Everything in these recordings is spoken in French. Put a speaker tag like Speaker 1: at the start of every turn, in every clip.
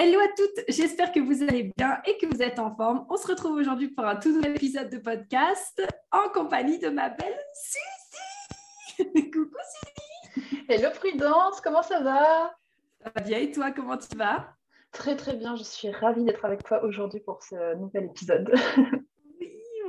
Speaker 1: Hello à toutes, j'espère que vous allez bien et que vous êtes en forme. On se retrouve aujourd'hui pour un tout nouvel épisode de podcast en compagnie de ma belle Suzy. Coucou Suzy.
Speaker 2: Hello Prudence, comment ça va?
Speaker 1: Ça va bien et toi, comment tu vas?
Speaker 2: Très très bien, je suis ravie d'être avec toi aujourd'hui pour ce nouvel épisode.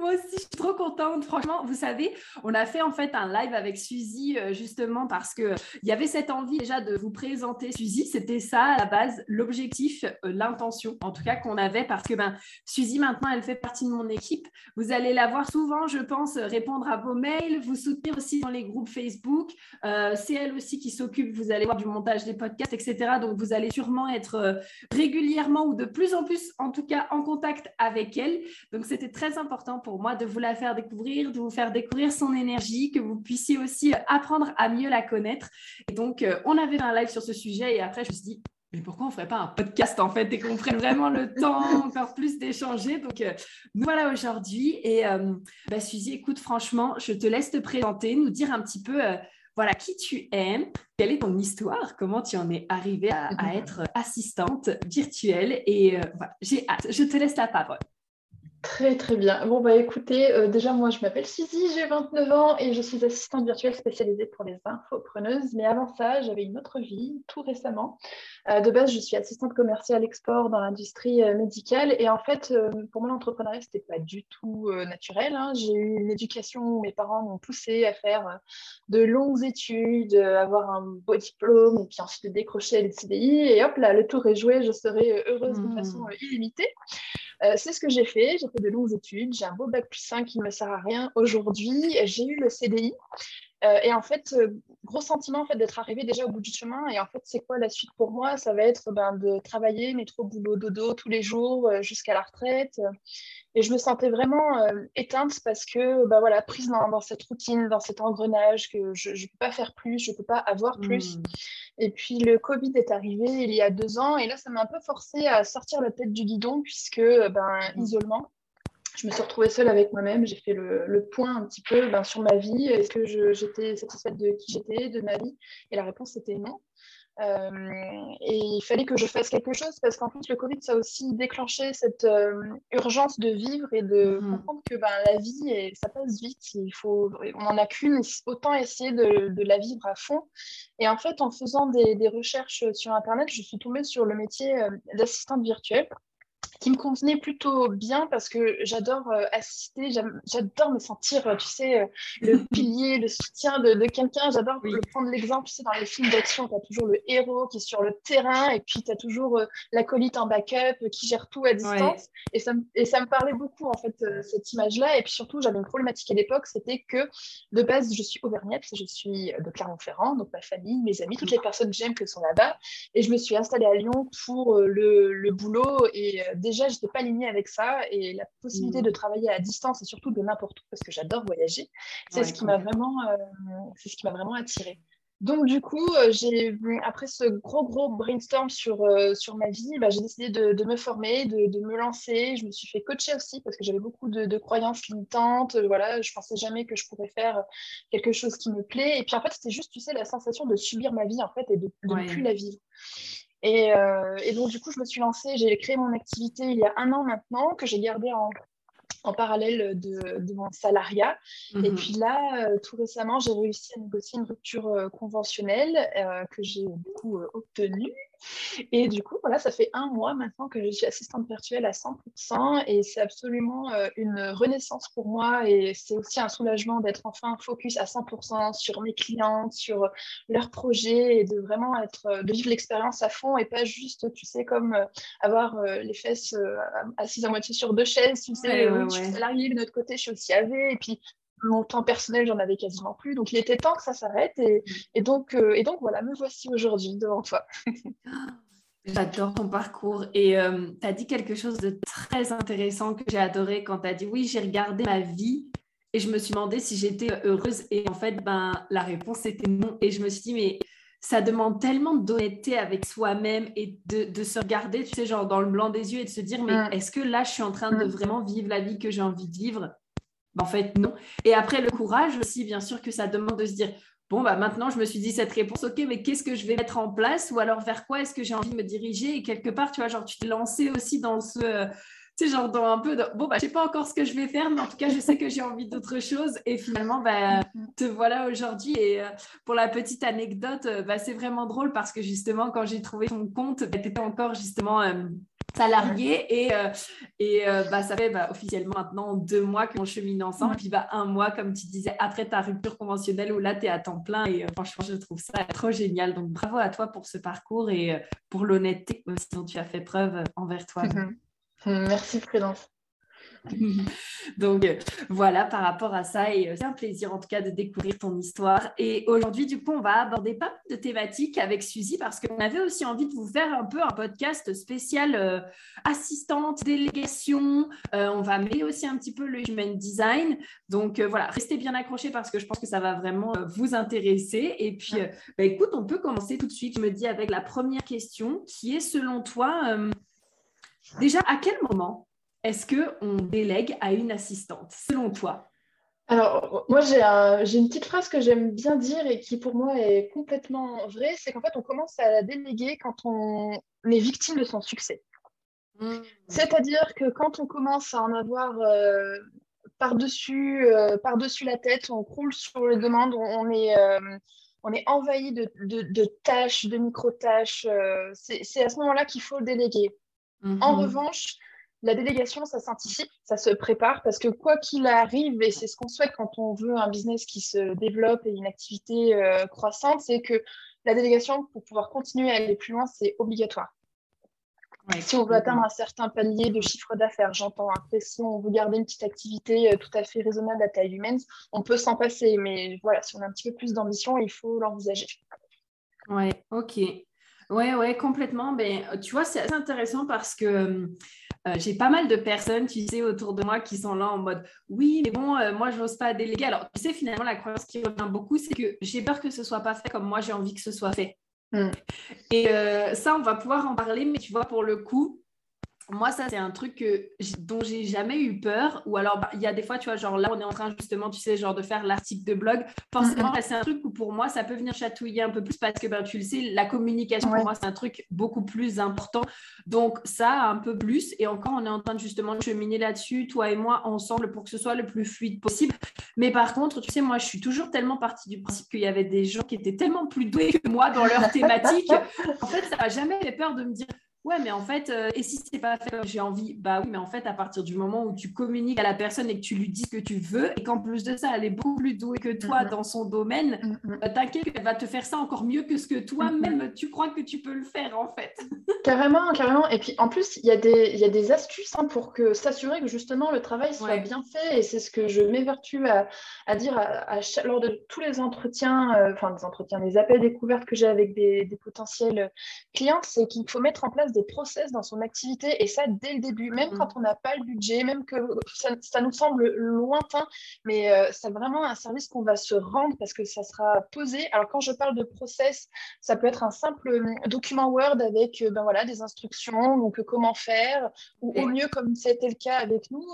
Speaker 1: moi aussi, je suis trop contente. Franchement, vous savez, on a fait en fait un live avec Suzy euh, justement parce que il y avait cette envie déjà de vous présenter Suzy. C'était ça à la base, l'objectif, euh, l'intention, en tout cas qu'on avait parce que ben Suzy maintenant, elle fait partie de mon équipe. Vous allez la voir souvent, je pense, répondre à vos mails, vous soutenir aussi dans les groupes Facebook. Euh, c'est elle aussi qui s'occupe. Vous allez voir du montage des podcasts, etc. Donc vous allez sûrement être régulièrement ou de plus en plus, en tout cas, en contact avec elle. Donc c'était très important pour moi de vous la faire découvrir, de vous faire découvrir son énergie, que vous puissiez aussi apprendre à mieux la connaître. Et donc, euh, on avait un live sur ce sujet et après, je me suis dit, mais pourquoi on ne ferait pas un podcast en fait et qu'on prenne vraiment le temps encore plus d'échanger? Donc, euh, nous voilà aujourd'hui. Et euh, bah, Suzy, écoute, franchement, je te laisse te présenter, nous dire un petit peu voilà qui tu es, quelle est ton histoire, comment tu en es arrivée à, être assistante virtuelle. Et voilà, j'ai hâte, je te laisse la parole.
Speaker 2: Très très bien. Bon bah écoutez, euh, déjà moi je m'appelle Suzy, j'ai 29 ans et je suis assistante virtuelle spécialisée pour les infopreneuses. Mais avant ça, j'avais une autre vie tout récemment. Euh, de base, je suis assistante commerciale export dans l'industrie euh, médicale et en fait, pour moi l'entrepreneuriat c'était pas du tout naturel. Hein. J'ai eu une éducation où mes parents m'ont poussé à faire de longues études, avoir un beau diplôme et puis ensuite décrocher les CDI et hop là le tour est joué, je serai heureuse de façon mmh. illimitée. Euh, c'est ce que j'ai fait. Fait de longues études. J'ai un beau bac plus 5 qui ne me sert à rien aujourd'hui. J'ai eu le CDI. Euh, et en fait, euh, gros sentiment en fait, d'être arrivé déjà au bout du chemin. Et en fait, c'est quoi la suite pour moi? Ça va être ben, de travailler métro, boulot, dodo tous les jours jusqu'à la retraite. Et je me sentais vraiment éteinte parce que, ben, voilà, prise dans, cette routine, dans cet engrenage, que je ne peux pas faire plus, je ne peux pas avoir plus. Mmh. Et puis le Covid est arrivé il y a deux ans et là, ça m'a un peu forcé à sortir la tête du guidon puisque, ben, mmh. isolement, je me suis retrouvée seule avec moi-même. J'ai fait le, point un petit peu ben, sur ma vie. Est-ce que j'étais satisfaite de qui j'étais, de ma vie? Et la réponse était non. Euh, et il fallait que je fasse quelque chose parce qu'en plus, le Covid, ça a aussi déclenché cette euh, urgence de vivre et de mmh. comprendre que ben, la vie, et, ça passe vite. Il faut, on n'en a qu'une, autant essayer de, la vivre à fond. Et en fait, en faisant des, des recherches sur Internet, je suis tombée sur le métier euh, d'assistante virtuelle qui me convenait plutôt bien parce que j'adore euh, assister, j'adore me sentir, euh, tu sais, euh, le pilier, le soutien de, quelqu'un. J'adore prendre l'exemple, tu sais, dans les films d'action, tu as toujours le héros qui est sur le terrain et puis tu as toujours l'acolyte en backup qui gère tout à distance. Et, ça, et ça me parlait beaucoup, en fait, cette image-là. Et puis surtout, j'avais une problématique à l'époque, c'était que de base, je suis auvergnate, je suis de Clermont-Ferrand, donc ma famille, mes amis, toutes les personnes que j'aime que sont là-bas. Et je me suis installée à Lyon pour le, le boulot et déjà, je n'étais pas alignée avec ça et la possibilité mm. de travailler à distance et surtout de n'importe où parce que j'adore voyager, c'est ce qui m'a vraiment, euh, c'est ce qui m'a vraiment attirée. Donc du coup, euh, j'ai après ce gros gros brainstorm sur, euh, sur ma vie, bah, j'ai décidé de, me former, de, me lancer. Je me suis fait coacher aussi parce que j'avais beaucoup de, croyances limitantes. Voilà, je pensais jamais que je pourrais faire quelque chose qui me plaît. Et puis en fait, c'était juste, tu sais, la sensation de subir ma vie en fait et de ne plus la vivre. Euh, et, donc, du coup, je me suis lancée, j'ai créé mon activité il y a un an maintenant, que j'ai gardée en, parallèle de, mon salariat. Et mhm. puis là, euh, tout récemment, j'ai réussi à négocier une rupture euh, conventionnelle que j'ai du coup obtenue. Et du coup, voilà, ça fait un mois maintenant que je suis assistante virtuelle à 100% et c'est absolument euh, une renaissance pour moi et c'est aussi un soulagement d'être enfin focus à 100% sur mes clientes, sur leurs projets et de vraiment être, euh, de vivre l'expérience à fond et pas juste, tu sais, comme euh, avoir les fesses assises à moitié sur deux chaises, tu sais, ouais, je suis salariée de notre côté, je suis aussi AV et puis mon temps personnel, j'en avais quasiment plus. Donc, il était temps que ça s'arrête. Et, et, donc, euh, et donc, voilà, me voici aujourd'hui devant toi.
Speaker 1: J'adore ton parcours. Et euh, tu as dit quelque chose de très intéressant que j'ai adoré quand tu as dit oui, j'ai regardé ma vie et je me suis demandé si j'étais heureuse. Et en fait, ben, la réponse était non. Et je me suis dit, mais ça demande tellement d'honnêteté avec soi-même et de, de, se regarder, tu sais, genre dans le blanc des yeux et de se dire, mais mm. est-ce que là, je suis en train de mm. vraiment vivre la vie que j'ai envie de vivre? En fait, non. Et après, le courage aussi, bien sûr que ça demande de se dire, bon, bah, maintenant, je me suis dit cette réponse, ok, mais qu'est-ce que je vais mettre en place? Ou alors, vers quoi est-ce que j'ai envie de me diriger? Et quelque part, tu vois, genre, tu t'es lancé aussi dans ce... Sais, genre, dans un peu, bon, bah, je sais pas encore ce que je vais faire, mais en tout cas, je sais que j'ai envie d'autre chose. Et finalement, bah, te voilà aujourd'hui. Et euh, pour la petite anecdote, euh, bah, c'est vraiment drôle parce que justement, quand j'ai trouvé ton compte, bah, tu étais encore justement... Euh, salarié et, euh, et euh, bah, ça fait bah, officiellement maintenant deux mois qu'on chemine ensemble, puis bah, un mois, comme tu disais, après ta rupture conventionnelle où là, tu es à temps plein et euh, franchement, je trouve ça trop génial. Donc, bravo à toi pour ce parcours et pour l'honnêteté dont tu as fait preuve envers toi.
Speaker 2: Merci Prudence.
Speaker 1: Donc euh, voilà par rapport à ça et euh, c'est un plaisir en tout cas de découvrir ton histoire. Et aujourd'hui du coup on va aborder pas mal de thématiques avec Suzy parce qu'on avait aussi envie de vous faire un peu un podcast spécial euh, assistante, délégation. on va mêler aussi un petit peu le human design. Donc voilà, restez bien accrochés parce que je pense que ça va vraiment vous intéresser. Et puis bah, écoute, on peut commencer tout de suite, je me dis, avec la première question qui est selon toi, déjà à quel moment est-ce qu'on délègue à une assistante, selon toi?
Speaker 2: Alors, moi, j'ai une petite phrase que j'aime bien dire et qui, pour moi, est complètement vraie. C'est qu'en fait, on commence à la déléguer quand on est victime de son succès. Mmh. C'est-à-dire que quand on commence à en avoir euh, par-dessus euh, par -dessus la tête, on croule sur les demandes, on, est, euh, on est envahi de, de, tâches, de micro-tâches. c'est à ce moment-là qu'il faut déléguer. En mmh. revanche, la délégation, ça s'anticipe, ça se prépare parce que quoi qu'il arrive, et c'est ce qu'on souhaite quand on veut un business qui se développe et une activité euh, croissante, c'est que la délégation, pour pouvoir continuer à aller plus loin, c'est obligatoire. si on veut atteindre un certain palier de chiffre d'affaires, j'entends. Après, si on veut garder une petite activité euh, tout à fait raisonnable à taille humaine, on peut s'en passer. Mais voilà, si on a un petit peu plus d'ambition, il faut l'envisager.
Speaker 1: Ouais, ok. Ouais, ouais, complètement. Ben, tu vois, c'est assez intéressant parce que euh, j'ai pas mal de personnes, tu sais, autour de moi qui sont là en mode oui, mais bon, euh, moi, je n'ose pas déléguer. Alors, tu sais, finalement, la croyance qui revient beaucoup, c'est que j'ai peur que ce soit pas fait comme moi, j'ai envie que ce soit fait. Mm. Et euh, ça, on va pouvoir en parler, mais tu vois, pour le coup, moi, ça, c'est un truc que, dont j'ai jamais eu peur. Ou alors, bah, il y a des fois, tu vois, genre là, on est en train justement, tu sais, genre de faire l'article de blog. Forcément, c'est un truc où pour moi, ça peut venir chatouiller un peu plus parce que, ben, tu le sais, la communication, pour moi, c'est un truc beaucoup plus important. Donc, ça, un peu plus. Et encore, on est en train de justement cheminer là-dessus, toi et moi, ensemble, pour que ce soit le plus fluide possible. Mais par contre, tu sais, moi, je suis toujours tellement partie du principe qu'il y avait des gens qui étaient tellement plus doués que moi dans leur thématique. en fait, ça m'a jamais fait peur de me dire Ouais, mais en fait, euh, et si c'est pas fait comme j'ai envie, bah oui, mais en fait, à partir du moment où tu communiques à la personne et que tu lui dis ce que tu veux, et qu'en plus de ça, elle est beaucoup plus douée que toi dans son domaine, bah, t'inquiète qu'elle va te faire ça encore mieux que ce que toi-même tu crois que tu peux le faire, en fait.
Speaker 2: carrément, carrément. Et puis, en plus, il y, a des, y a des astuces hein, pour que s'assurer que justement le travail soit bien fait, et c'est ce que je m'évertue à, à, dire à, lors de tous les entretiens, euh, enfin, des entretiens, des appels découvertes que j'ai avec des, des potentiels clients, c'est qu'il faut mettre en place des process dans son activité et ça dès le début, même mm. quand on n'a pas le budget, même que ça, nous semble lointain, mais euh, c'est vraiment un service qu'on va se rendre parce que ça sera posé. Alors quand je parle de process, ça peut être un simple euh, document Word avec euh, ben voilà, des instructions, donc comment faire, ou au mieux comme c'était le cas avec nous.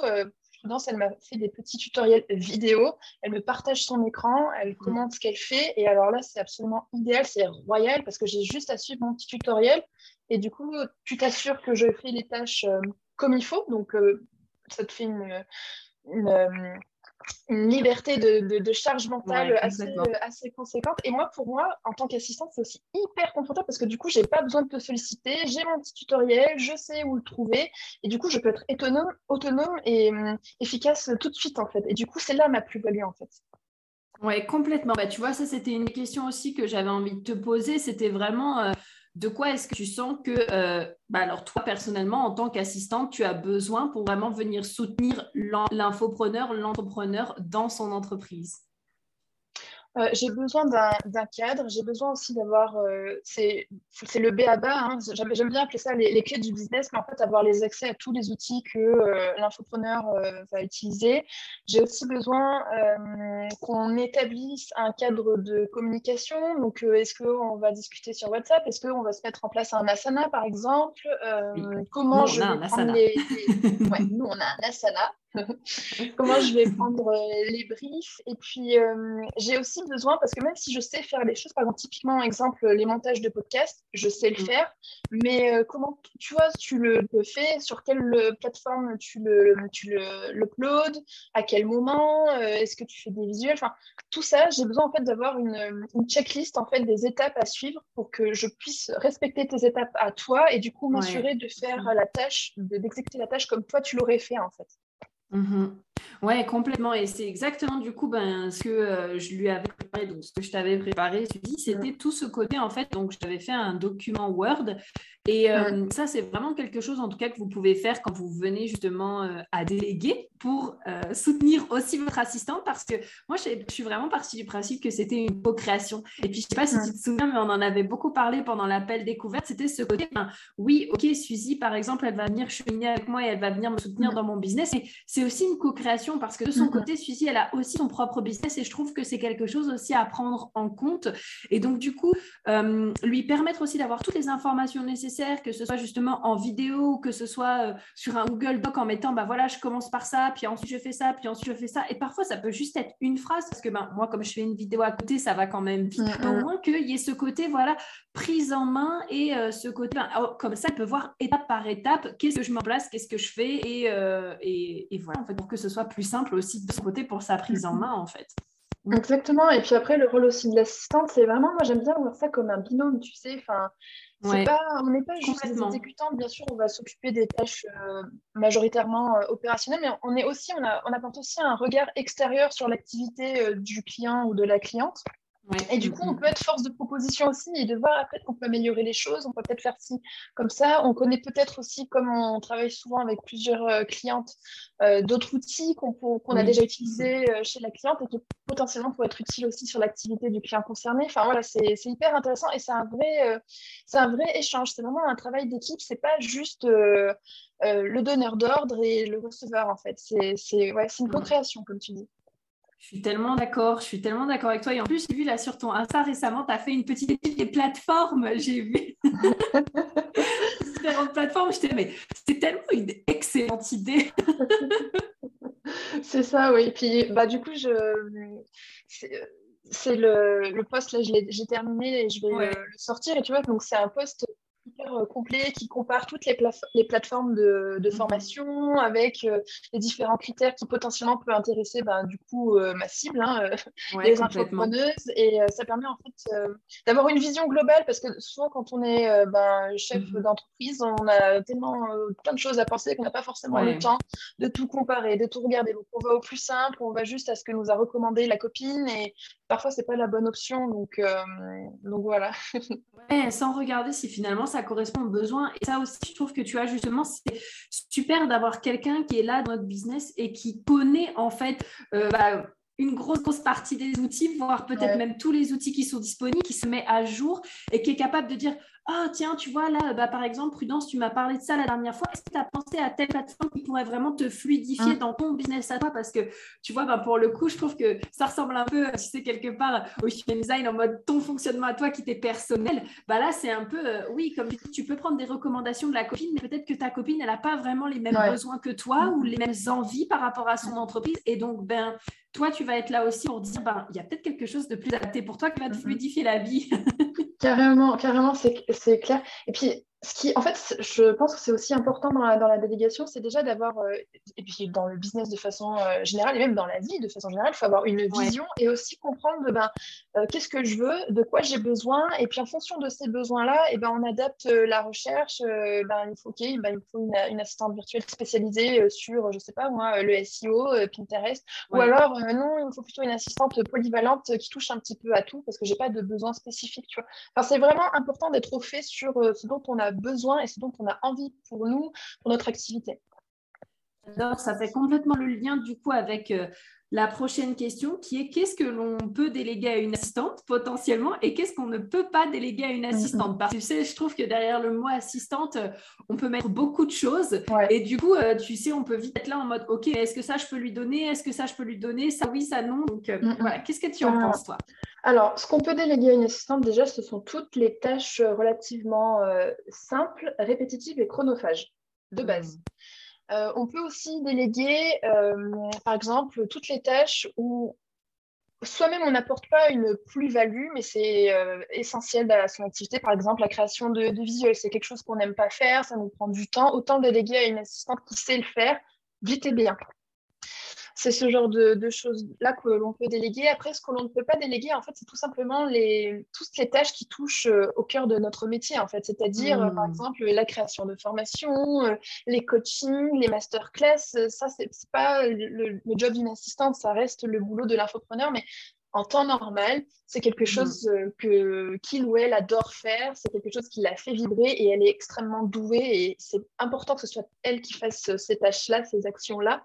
Speaker 2: Elle m'a fait des petits tutoriels vidéo. Elle me partage son écran, elle mm. commente ce qu'elle fait. Et alors là, c'est absolument idéal, c'est royal parce que j'ai juste à suivre mon petit tutoriel. Et du coup, tu t'assures que je fais les tâches euh, comme il faut. Donc, euh, ça te fait une, une, euh, une liberté de, de, charge mentale assez, assez, conséquente. Et moi, pour moi, en tant qu'assistante, c'est aussi hyper confortable parce que du coup, j'ai pas besoin de te solliciter, j'ai mon petit tutoriel, je sais où le trouver, et du coup, je peux être autonome, autonome et hum, efficace tout de suite, en fait. Et du coup, c'est là ma plus-value, en fait.
Speaker 1: Oui, complètement. Bah, tu vois, ça, c'était une question aussi que j'avais envie de te poser. C'était vraiment euh, de quoi est-ce que tu sens que, euh, bah, alors toi, personnellement, en tant qu'assistante, tu as besoin pour vraiment venir soutenir l'infopreneur, l'entrepreneur dans son entreprise?
Speaker 2: Euh, j'ai besoin d'un cadre, j'ai besoin aussi d'avoir, euh, c'est le B à bas, hein. j'aime bien appeler ça les, clés du business, mais en fait avoir les accès à tous les outils que euh, l'infopreneur va utiliser. J'ai aussi besoin qu'on établisse un cadre de communication, donc est-ce qu'on va discuter sur WhatsApp, est-ce qu'on va se mettre en place un Asana par exemple, comment je vais prendre les... ouais, nous on a un Asana, comment je vais prendre euh, les briefs. Et puis, euh, j'ai aussi besoin, parce que même si je sais faire les choses, par exemple, typiquement, exemple, les montages de podcast, je sais le mm. faire, mais euh, comment, tu vois, tu le, fais, sur quelle plateforme tu le, tu le, à quel moment, est-ce que tu fais des visuels, enfin, tout ça, j'ai besoin en fait d'avoir une, une, checklist en fait des étapes à suivre pour que je puisse respecter tes étapes à toi et du coup m'assurer de faire la tâche, d'exécuter la tâche comme toi tu l'aurais fait en fait.
Speaker 1: Mmh ouais, complètement. Et c'est exactement du coup ben, ce que euh, je lui avais préparé, donc ce que je t'avais préparé, dis, c'était tout ce côté en fait. Donc, je t'avais fait un document Word. Et euh, ça, c'est vraiment quelque chose en tout cas que vous pouvez faire quand vous venez justement euh, à déléguer pour soutenir aussi votre assistant parce que moi, je, suis vraiment partie du principe que c'était une co-création. Et puis, je sais pas si tu te souviens, mais on en avait beaucoup parlé pendant l'appel découverte. C'était ce côté, ben, oui, ok, Suzy, par exemple, elle va venir cheminer avec moi et elle va venir me soutenir dans mon business. Et c'est aussi une co-création parce que de son côté, Suzy, elle a aussi son propre business et je trouve que c'est quelque chose aussi à prendre en compte. Et donc, du coup, euh, lui permettre aussi d'avoir toutes les informations nécessaires, que ce soit justement en vidéo, que ce soit euh, sur un Google Doc en mettant, bah voilà, je commence par ça, puis ensuite je fais ça, puis ensuite je fais ça. Et parfois, ça peut juste être une phrase parce que ben, moi, comme je fais une vidéo à côté, ça va quand même vite. Mm-hmm. Au moins qu'il y ait ce côté, voilà, prise en main et euh, ce côté, ben, oh, comme ça, elle peut voir étape par étape, qu'est-ce que je mets en place, qu'est-ce que je fais et, et, et voilà, en fait, pour que ce soit plus simple aussi de son côté pour sa prise en main, en fait.
Speaker 2: Exactement. Et puis après, le rôle aussi de l'assistante, c'est vraiment, moi j'aime bien voir ça comme un binôme, tu sais. Enfin, pas, on n'est pas juste des exécutants, bien sûr, on va s'occuper des tâches euh, majoritairement euh, opérationnelles, mais on est aussi, on, a, on apporte aussi un regard extérieur sur l'activité euh, du client ou de la cliente et du coup, on peut être force de proposition aussi et de voir après qu'on peut améliorer les choses. On peut peut-être faire ci comme ça. On connaît peut-être aussi, comme on travaille souvent avec plusieurs euh, clientes, euh, d'autres outils qu'on a déjà utilisés euh, chez la cliente et qui potentiellement pourraient être utiles aussi sur l'activité du client concerné. Enfin voilà, c'est hyper intéressant et c'est un, vrai, c'est un vrai échange. C'est vraiment un travail d'équipe. C'est pas juste le donneur d'ordre et le receveur en fait. C'est ouais, une co-création, comme tu dis.
Speaker 1: Je suis tellement d'accord, je suis tellement d'accord avec toi. Et en plus, j'ai vu là sur ton Insta récemment, tu as fait une petite étude des plateformes, j'ai vu. Différentes plateformes, je mais c'est tellement une excellente idée.
Speaker 2: c'est ça, oui. Puis, bah, du coup, je... c'est le, le poste, là, j'ai terminé et je vais le sortir. Et tu vois, donc c'est un poste complet qui compare toutes les, les plateformes de, de mhm. formation avec euh, les différents critères qui potentiellement peuvent intéresser ben, du coup euh, ma cible, hein, les entrepreneuses. Et ça permet en fait d'avoir une vision globale parce que souvent quand on est ben, chef mhm. d'entreprise, on a tellement plein de choses à penser qu'on n'a pas forcément le temps de tout comparer, de tout regarder. Donc on va au plus simple, on va juste à ce que nous a recommandé la copine et parfois c'est pas la bonne option. Donc, donc voilà.
Speaker 1: ouais, sans regarder si finalement ça correspond aux besoins. Et ça aussi, je trouve que tu as justement, c'est super d'avoir quelqu'un qui est là dans notre business et qui connaît en fait euh, bah, une grosse, grosse partie des outils, voire peut-être même tous les outils qui sont disponibles, qui se met à jour et qui est capable de dire ah, tiens, tu vois, là, bah, par exemple, Prudence, tu m'as parlé de ça la dernière fois. Est-ce que tu as pensé à telle plateforme qui pourrait vraiment te fluidifier mm. dans ton business à toi? Parce que, tu vois, bah, pour le coup, je trouve que ça ressemble un peu, tu sais, quelque part au human design en mode ton fonctionnement à toi qui t'est personnel. Bah, là, c'est un peu, euh, oui, comme tu tu peux prendre des recommandations de la copine, mais peut-être que ta copine, elle n'a pas vraiment les mêmes besoins que toi ou les mêmes envies par rapport à son entreprise. Et donc, ben, toi, tu vas être là aussi pour dire, ben, il y a peut-être quelque chose de plus adapté pour toi qui va te fluidifier la vie.
Speaker 2: carrément, carrément, c'est clair. Et puis, ce qui, en fait, je pense que c'est aussi important dans la, dans la délégation, c'est déjà d'avoir, euh, et puis dans le business de façon euh, générale, et même dans la vie de façon générale, il faut avoir une vision et aussi comprendre ben, euh, qu'est-ce que je veux, de quoi j'ai besoin, et puis en fonction de ces besoins-là, et ben, on adapte la recherche. ben, il faut, ben, il faut une, assistante virtuelle spécialisée sur, je sais pas moi, le SEO, Pinterest, ou alors non, il me faut plutôt une assistante polyvalente qui touche un petit peu à tout parce que j'ai pas de besoin spécifique. Tu vois. Enfin, c'est vraiment important d'être au fait sur ce dont on a besoin et ce dont on a envie pour nous, pour notre activité.
Speaker 1: Alors, ça fait complètement le lien du coup avec euh, la prochaine question qui est qu'est-ce que l'on peut déléguer à une assistante potentiellement et qu'est-ce qu'on ne peut pas déléguer à une assistante? Parce que tu sais, je trouve que derrière le mot assistante, euh, on peut mettre beaucoup de choses. Et du coup, euh, tu sais, on peut vite être là en mode ok, est-ce que ça je peux lui donner? Est-ce que ça je peux lui donner? Ça oui, ça non. Donc voilà, qu'est-ce que tu en penses toi?
Speaker 2: alors, ce qu'on peut déléguer à une assistante, déjà, ce sont toutes les tâches relativement euh, simples, répétitives et chronophages, de base. Euh, on peut aussi déléguer, euh, par exemple, toutes les tâches où soi-même on n'apporte pas une plus-value, mais c'est essentiel à son activité. Par exemple, la création de, de visuels, c'est quelque chose qu'on n'aime pas faire, ça nous prend du temps. Autant déléguer à une assistante qui sait le faire vite et bien c'est ce genre de, choses-là que l'on peut déléguer. Après, ce que l'on ne peut pas déléguer, en fait, c'est tout simplement les, toutes les tâches qui touchent euh, au cœur de notre métier, en fait. C'est-à-dire, euh, par mmh. exemple, la création de formation, euh, les coachings, les masterclass. Ça, c'est pas le, job d'une assistante, ça reste le boulot de l'infopreneur, mais en temps normal, c'est quelque mmh. chose que qu'il ou elle adore faire, c'est quelque chose qui la fait vibrer et elle est extrêmement douée et c'est important que ce soit elle qui fasse ces tâches-là, ces actions-là.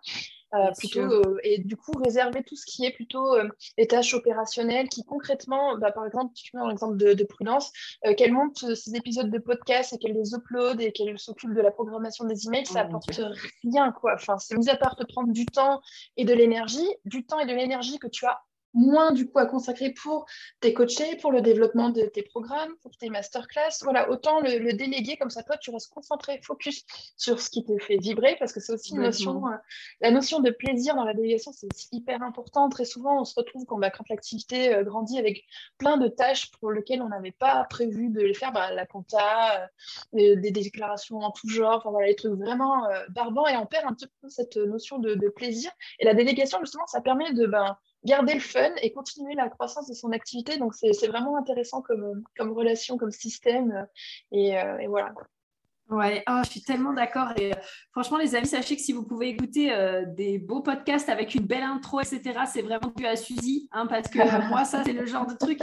Speaker 2: Euh, plutôt, euh, et du coup réserver tout ce qui est plutôt euh, les tâches opérationnelles qui concrètement, bah, par exemple, tu mets un exemple de, Prudence, qu'elle monte ces épisodes de podcast et qu'elle les upload et qu'elle s'occupe de la programmation des emails, ça oh apporte rien quoi. Enfin, c'est mis à part te prendre du temps et de l'énergie, du temps et de l'énergie que tu as moins du coup à consacrer pour tes coachés, pour le développement de tes programmes, pour tes masterclass. Voilà, autant le, déléguer comme ça, toi, tu restes concentré, focus sur ce qui te fait vibrer, parce que c'est aussi une notion, euh, la notion de plaisir dans la délégation, c'est hyper important. Très souvent, on se retrouve quand, bah, quand l'activité euh, grandit avec plein de tâches pour lesquelles on n'avait pas prévu de les faire, bah, la compta, euh, des déclarations en tout genre, enfin voilà, les trucs vraiment barbants, et on perd un petit peu cette notion de, plaisir. Et la délégation, justement, ça permet de ben, garder le fun et continuer la croissance de son activité. Donc, c'est vraiment intéressant comme, comme relation, comme système. Et, euh, et voilà.
Speaker 1: Ouais, oh, je suis tellement d'accord. Et euh, franchement, les amis, sachez que si vous pouvez écouter euh, des beaux podcasts avec une belle intro, etc., c'est vraiment dû à Suzy, hein, parce que euh, moi, ça, c'est le genre de truc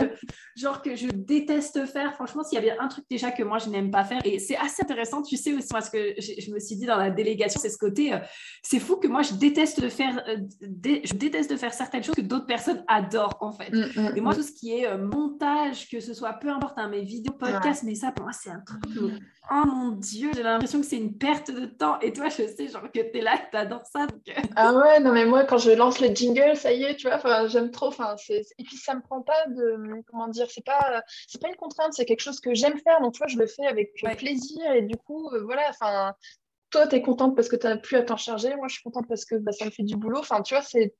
Speaker 1: genre que je déteste faire. Franchement, s'il y avait un truc déjà que moi, je n'aime pas faire, et c'est assez intéressant, tu sais aussi, parce que je, me suis dit dans la délégation, c'est ce côté, c'est fou que moi, je déteste de faire, je déteste de faire certaines choses que d'autres personnes adorent, en fait. Mm, mm, et moi, mm. tout ce qui est montage, que ce soit peu importe, hein, mes vidéos, podcasts, mais ça, pour moi, c'est un truc oh mon Dieu, j'ai l'impression que c'est une perte de temps. Et toi, je sais, genre que tu es là, tu adores ça. Euh.
Speaker 2: Ah ouais, non, mais moi, quand je lance le jingle, ça y est, tu vois, j'aime trop. Et puis, ça me prend pas de. Comment dire C'est pas, c'est pas une contrainte, c'est quelque chose que j'aime faire. Donc, tu vois, je le fais avec plaisir. Et du coup, euh, voilà, enfin. Toi, tu es contente parce que tu n'as plus à t'en charger. Moi, je suis contente parce que bah, ça me fait du boulot. Enfin, tu vois, c'est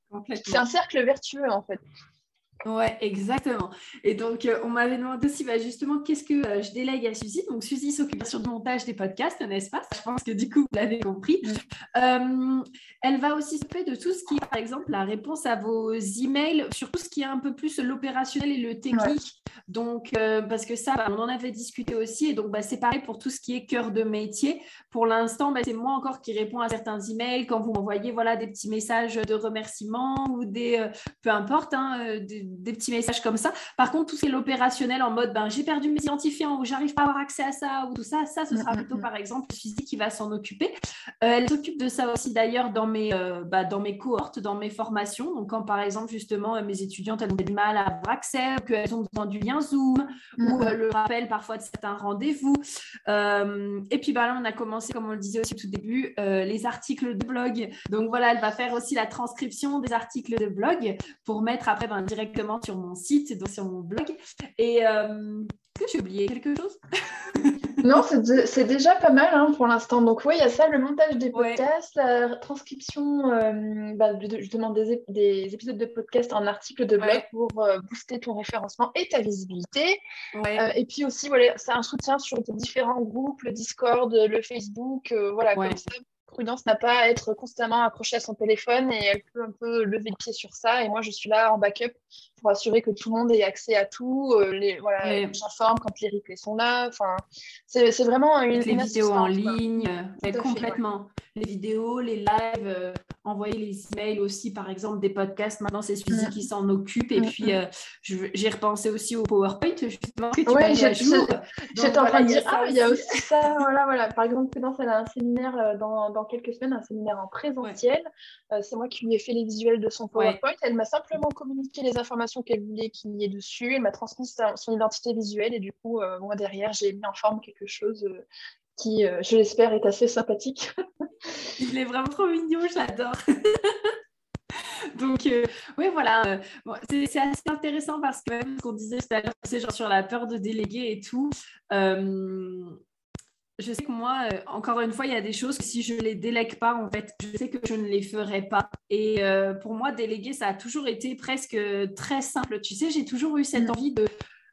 Speaker 2: un cercle vertueux, en fait.
Speaker 1: Ouais, exactement. Et donc, euh, on m'avait demandé aussi bah, justement qu'est-ce que euh, je délègue à Suzy. Donc, Suzy s'occupe sur le montage des podcasts, n'est-ce pas? Je pense que du coup, vous l'avez compris. Euh, elle va aussi s'occuper de tout ce qui est, par exemple, la réponse à vos emails, sur tout ce qui est un peu plus l'opérationnel et le technique. Donc, parce que ça, bah, on en avait discuté aussi. Et donc, bah, c'est pareil pour tout ce qui est cœur de métier. Pour l'instant, c'est moi encore qui réponds à certains emails quand vous m'envoyez voilà, des petits messages de remerciement ou des, peu importe, hein, des, des petits messages comme ça. Par contre, tout ce qui est l'opérationnel en mode ben, j'ai perdu mes identifiants ou j'arrive pas à avoir accès à ça ou tout ça, ça, ce sera mm, mm, plutôt mm. par exemple physique qui va s'en occuper. Euh, elle s'occupe de ça aussi d'ailleurs dans, mes, euh, bah, dans mes cohortes, dans mes formations. Donc, quand par exemple, justement, euh, mes étudiantes elles ont du mal à avoir accès, qu'elles ont besoin du lien Zoom ou le rappel parfois de certains rendez-vous. et puis, bah, là, on a commencé, comme on le disait aussi au tout début, les articles de blog. Donc, voilà, elle va faire aussi la transcription des articles de blog pour mettre après ben, directement sur mon site, donc sur mon blog. Et euh, est-ce que j'ai oublié quelque chose?
Speaker 2: Non, c'est déjà pas mal hein, pour l'instant. Donc oui, il y a ça, le montage des podcasts, la transcription euh, bah, justement des, des, épisodes de podcast en articles de blog pour euh, booster ton référencement et ta visibilité. Euh, et puis aussi, voilà, c'est un soutien sur différents groupes, le Discord, le Facebook, voilà, comme ça. Prudence n'a pas à être constamment accrochée à son téléphone et elle peut un peu lever le pied sur ça. Et moi, je suis là en backup pour assurer que tout le monde ait accès à tout. Euh, les, voilà, j'informe quand les replays sont là. Enfin, c'est, vraiment une,
Speaker 1: les vidéos en ligne, complètement. Les vidéos, les lives, euh, envoyer les emails aussi, par exemple, des podcasts. Maintenant, c'est Suzy mm. qui s'en occupe. Et mm, puis, mm. Euh, j'ai repensé aussi au PowerPoint, justement, que tu
Speaker 2: J'étais en train de dire, ah, il y a aussi ça. voilà, voilà. Par exemple, Prudence, elle a un séminaire dans, dans, quelques semaines, un séminaire en présentiel. c'est moi qui lui ai fait les visuels de son PowerPoint. Elle m'a simplement communiqué les informations qu'elle voulait qu'il y ait dessus. Elle m'a transmis son identité visuelle et du coup, euh, moi derrière, j'ai mis en forme quelque chose euh, qui, euh, je l'espère, est assez sympathique.
Speaker 1: Il est vraiment trop mignon, j'adore. Donc, oui, voilà, c'est assez intéressant parce que même ce qu'on disait tout à l'heure, c'est genre sur la peur de déléguer et tout je sais que moi, euh, encore une fois, il y a des choses que si je ne les délègue pas, en fait, je sais que je ne les ferai pas. Et euh, pour moi, déléguer, ça a toujours été presque très simple. Tu sais, j'ai toujours eu cette mm. envie de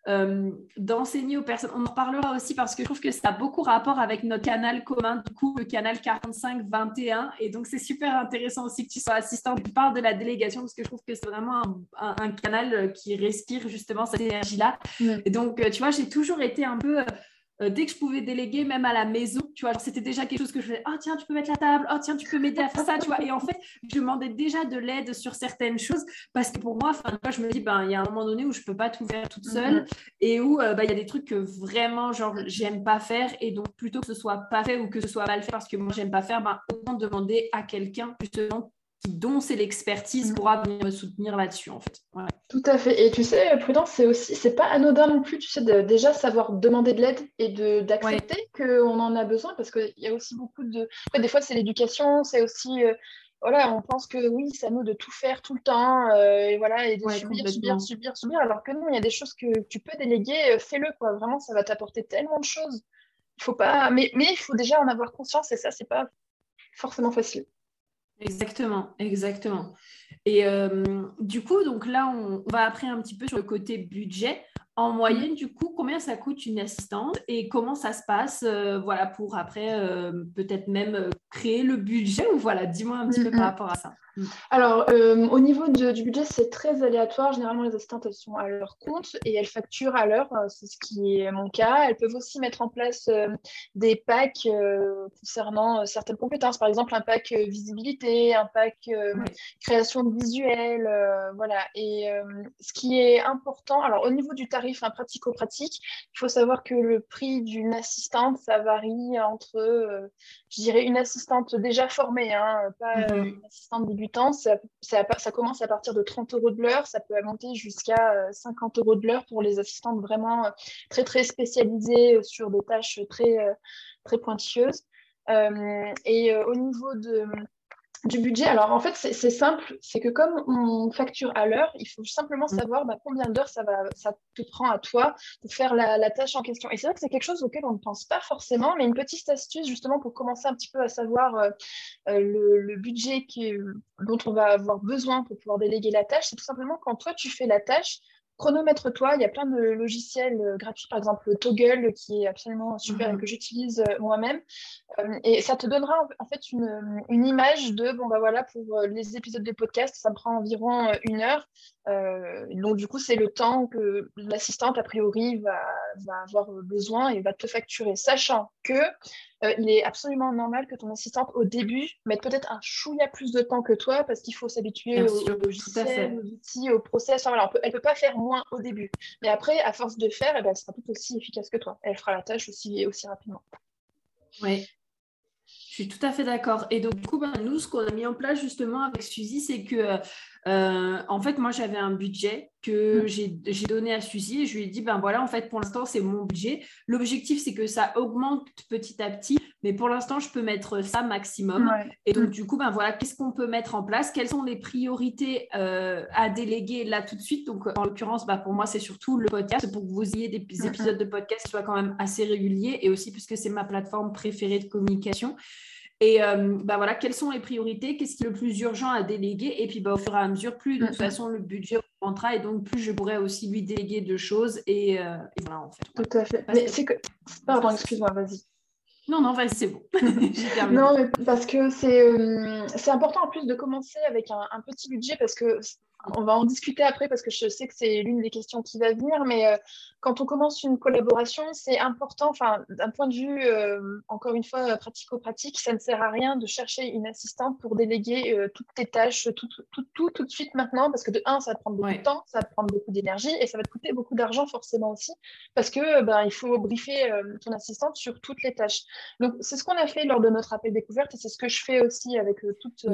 Speaker 1: euh, d'enseigner aux personnes. On en parlera aussi parce que je trouve que ça a beaucoup rapport avec notre canal commun, du coup, le canal 45-21. Et donc, c'est super intéressant aussi que tu sois assistant. Tu parles de la délégation parce que je trouve que c'est vraiment un, canal qui respire justement cette énergie-là. Et donc, tu vois, j'ai toujours été un peu euh, dès que je pouvais déléguer, même à la maison, tu vois, c'était déjà quelque chose que je faisais. Oh, tiens, tu peux mettre la table. Oh, tiens, tu peux m'aider à faire ça, tu vois. Et en fait, je demandais déjà de l'aide sur certaines choses parce que pour moi, je me dis, ben, il y a un moment donné où je peux pas tout faire toute seule mm-hmm. et où euh, ben, il y a des trucs que vraiment, genre, j'aime pas faire. Et donc, plutôt que ce soit pas fait ou que ce soit mal fait parce que moi, j'aime pas faire, ben, autant demander à quelqu'un, justement, dont c'est l'expertise pourra venir me soutenir là-dessus en fait.
Speaker 2: Tout à fait. Et tu sais, Prudence, c'est aussi, c'est pas anodin non plus, tu sais, de déjà savoir demander de l'aide et de d'accepter qu'on en a besoin parce qu'il y a aussi beaucoup de. des fois, c'est l'éducation, c'est aussi. Euh, voilà, on pense que oui, c'est à nous de tout faire tout le temps, euh, et voilà, et de subir, subir, subir, subir, alors que non, il y a des choses que tu peux déléguer, euh, fais-le, quoi. Vraiment, ça va t'apporter tellement de choses. Il faut pas, mais, mais il faut déjà en avoir conscience, et ça, c'est pas forcément facile.
Speaker 1: Exactement, exactement. Et euh, du coup, donc là, on va après un petit peu sur le côté budget. En moyenne, du coup, combien ça coûte une assistante et comment ça se passe, euh, voilà, pour après euh, peut-être même créer le budget ou voilà, dis-moi un petit peu par rapport à ça.
Speaker 2: Alors, euh, au niveau du budget, c'est très aléatoire. Généralement, les assistantes, elles sont à leur compte et elles facturent à l'heure. Euh, c'est ce qui est mon cas. Elles peuvent aussi mettre en place euh, des packs concernant certaines compétences. Par exemple, un pack visibilité, un pack création de visuel. voilà. Et ce qui est important, alors au niveau du tarif hein, pratico-pratique, il faut savoir que le prix d'une assistante, ça varie entre, je dirais, une assistante déjà formée, hein, pas mm-hmm. une assistante débutante ça, commence à partir de 30 euros de l'heure, ça peut monter jusqu'à 50 euh, euros de l'heure pour les assistantes vraiment euh, très très spécialisées euh, sur des tâches très, très pointilleuses. et au niveau de, du budget, alors en fait, c'est simple, c'est que comme on facture à l'heure, il faut simplement mm. savoir bah, combien d'heures ça, va, ça te prend à toi pour faire la, tâche en question. Et c'est vrai que c'est quelque chose auquel on ne pense pas forcément, mais une petite astuce justement pour commencer un petit peu à savoir euh, euh, le, budget qui, dont on va avoir besoin pour pouvoir déléguer la tâche, c'est tout simplement quand toi tu fais la tâche, chronomètre-toi, il y a plein de logiciels euh, gratuits, par exemple Toggle, qui est absolument super et mhm. que j'utilise euh, moi-même. Euh, et ça te donnera en fait une, une, image de, bon, bah voilà, pour les épisodes de podcast, ça me prend environ une heure. Donc, du coup, c'est le temps que l'assistante, a priori, va, va, avoir besoin et va te facturer, sachant que euh, il est absolument normal que ton assistante, au début, mette peut-être un chouïa plus de temps que toi parce qu'il faut s'habituer au, logiciel, aux outils, au process. elle ne peut pas faire moins au début. Mais après, à force de faire, eh ben, elle sera tout aussi efficace que toi. Elle fera la tâche aussi, aussi rapidement.
Speaker 1: Oui, Je suis tout à fait d'accord. Et donc, du coup, ben, nous, ce qu'on a mis en place justement avec Suzy, c'est que, euh, en fait, moi, j'avais un budget que mm. j'ai donné à Suzy et je lui ai dit, ben voilà, en fait, pour l'instant, c'est mon budget. L'objectif, c'est que ça augmente petit à petit, mais pour l'instant, je peux mettre ça maximum. Et donc, mm. du coup, ben voilà, qu'est-ce qu'on peut mettre en place? Quelles sont les priorités euh, à déléguer là tout de suite? Donc, en l'occurrence, ben, pour moi, c'est surtout le podcast pour que vous ayez des épisodes de podcast qui soient quand même assez réguliers et aussi puisque c'est ma plateforme préférée de communication. Et euh, bah voilà, quelles sont les priorités? Qu'est-ce qui est le plus urgent à déléguer? Et puis bah, au fur et à mesure, plus de toute façon le budget augmentera et donc plus je pourrais aussi lui déléguer de choses. Et, euh, voilà, en fait.
Speaker 2: Tout à fait. mais que. Pardon, excuse-moi, vas-y.
Speaker 1: Non, non, vas-y, c'est bon.
Speaker 2: non, mais parce que c'est euh, c'est important en plus de commencer avec un, un, petit budget parce que on va en discuter après parce que je sais que c'est l'une des questions qui va venir, mais euh, quand on commence une collaboration, c'est important, enfin, d'un point de vue, euh, encore une fois, pratico-pratique, ça ne sert à rien de chercher une assistante pour déléguer euh, toutes tes tâches, tout, tout, tout, tout, de suite maintenant, parce que de un, ça va te prendre beaucoup de temps, ça va te prendre beaucoup d'énergie et ça va te coûter beaucoup d'argent forcément aussi, parce que ben, il faut briefer ton assistante sur toutes les tâches. Donc, c'est ce qu'on a fait lors de notre appel découverte et c'est ce que je fais aussi avec toutes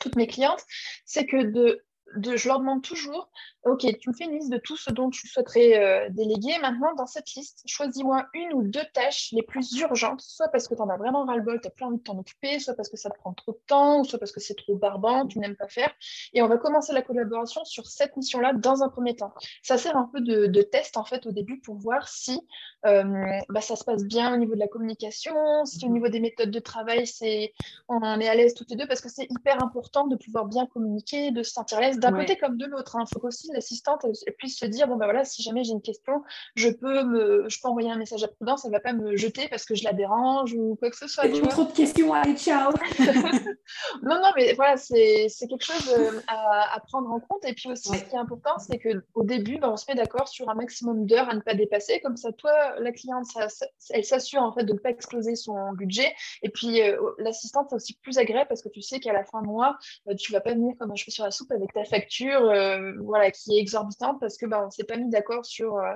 Speaker 2: toutes mes clientes, c'est que de je leur demande toujours, OK, tu me fais une liste de tout ce dont tu souhaiterais euh, déléguer. Maintenant, dans cette liste, choisis-moi une ou deux tâches les plus urgentes, soit parce que tu en as vraiment ras-le-bol, tu n'as plus envie de t'en occuper, soit parce que ça te prend trop de temps, ou soit parce que c'est trop barbant, tu n'aimes pas faire. Et on va commencer la collaboration sur cette mission-là dans un premier temps. Ça sert un peu de, test, en fait, au début pour voir si euh, bah, ça se passe bien au niveau de la communication, si au niveau des méthodes de travail, c'est on est à l'aise toutes les deux, parce que c'est hyper important de pouvoir bien communiquer, de se sentir à l'aise d'un côté comme de l'autre. Il hein. faut qu'aussi l'assistante puisse se dire bon ben voilà, si jamais j'ai une question, je peux me, je peux envoyer un message à Prudence, elle va pas me jeter parce que je la dérange ou quoi que ce soit.
Speaker 1: trop de questions, allez ciao.
Speaker 2: non non mais voilà c'est quelque chose euh, à, prendre en compte et puis aussi ce qui est important c'est que au début ben, on se met d'accord sur un maximum d'heures à ne pas dépasser comme ça toi la cliente ça, elle s'assure en fait de ne pas exploser son budget et puis euh, l'assistante c'est aussi plus agréable parce que tu sais qu'à la fin de mois euh, tu vas pas venir comme un cheveu sur la soupe avec ta facture euh, voilà, qui est exorbitante parce que bah, on s'est pas mis d'accord sur. Euh,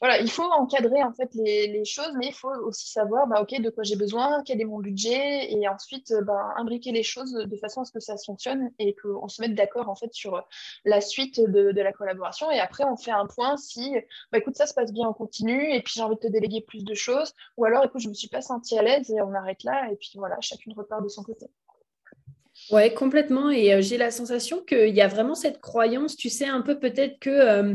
Speaker 2: voilà, il faut encadrer en fait les, choses, mais il faut aussi savoir bah, ok, de quoi j'ai besoin, quel est mon budget, et ensuite bah, imbriquer les choses de façon à ce que ça fonctionne et qu'on se mette d'accord en fait sur la suite de, la collaboration. Et après, on fait un point si, bah, écoute, ça se passe bien, on continue, et puis j'ai envie de te déléguer plus de choses, ou alors, écoute, je me suis pas sentie à l'aise et on arrête là, et puis voilà, chacune repart de son côté.
Speaker 1: Oui, complètement. Et euh, j'ai la sensation qu'il y a vraiment cette croyance, tu sais, un peu peut-être que euh,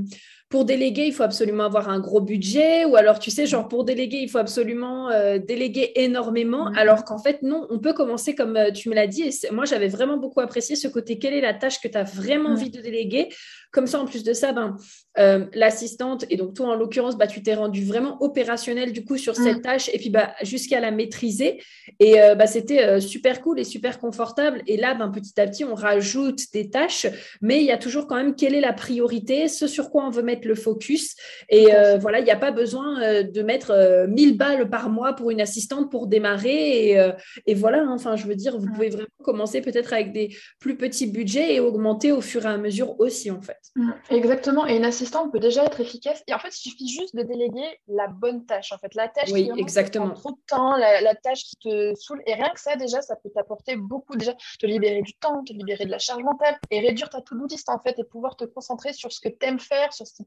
Speaker 1: pour déléguer, il faut absolument avoir un gros budget, ou alors, tu sais, genre pour déléguer, il faut absolument euh, déléguer énormément, mmh. alors qu'en fait, non, on peut commencer comme tu me l'as dit. Et moi, j'avais vraiment beaucoup apprécié ce côté, quelle est la tâche que tu as vraiment mmh. envie de déléguer comme ça, en plus de ça, ben, euh, l'assistante, et donc toi en l'occurrence, bah, tu t'es rendu vraiment opérationnel du coup sur cette tâche et puis bah, jusqu'à la maîtriser. Et euh, bah, c'était euh, super cool et super confortable. Et là, ben, petit à petit, on rajoute des tâches, mais il y a toujours quand même quelle est la priorité, ce sur quoi on veut mettre le focus. Et voilà, il n'y a pas besoin de mettre 1000 balles par mois pour une assistante pour démarrer. Et, et voilà, hein, enfin, je veux dire, vous pouvez vraiment commencer peut-être avec des plus petits budgets et augmenter au fur et à mesure aussi, en fait.
Speaker 2: Mm, exactement. Et une assistante peut déjà être efficace. Et en fait, il suffit juste de déléguer la bonne tâche. En fait, la tâche
Speaker 1: qui exactement.
Speaker 2: prend trop de temps, la, tâche qui te saoule. Et rien que ça, déjà, ça peut t'apporter beaucoup. Déjà, te libérer du temps, te libérer de la charge mentale et réduire ta to-do list, en fait, et pouvoir te concentrer sur ce que tu aimes faire, sur ce, qui,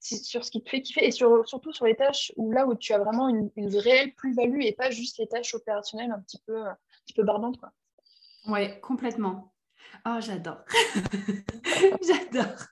Speaker 2: sur ce qui te fait kiffer et sur, surtout sur les tâches où là où tu as vraiment une, réelle plus-value et pas juste les tâches opérationnelles un petit peu, un petit peu barbantes.
Speaker 1: Oui, complètement. Oh, j'adore. j'adore.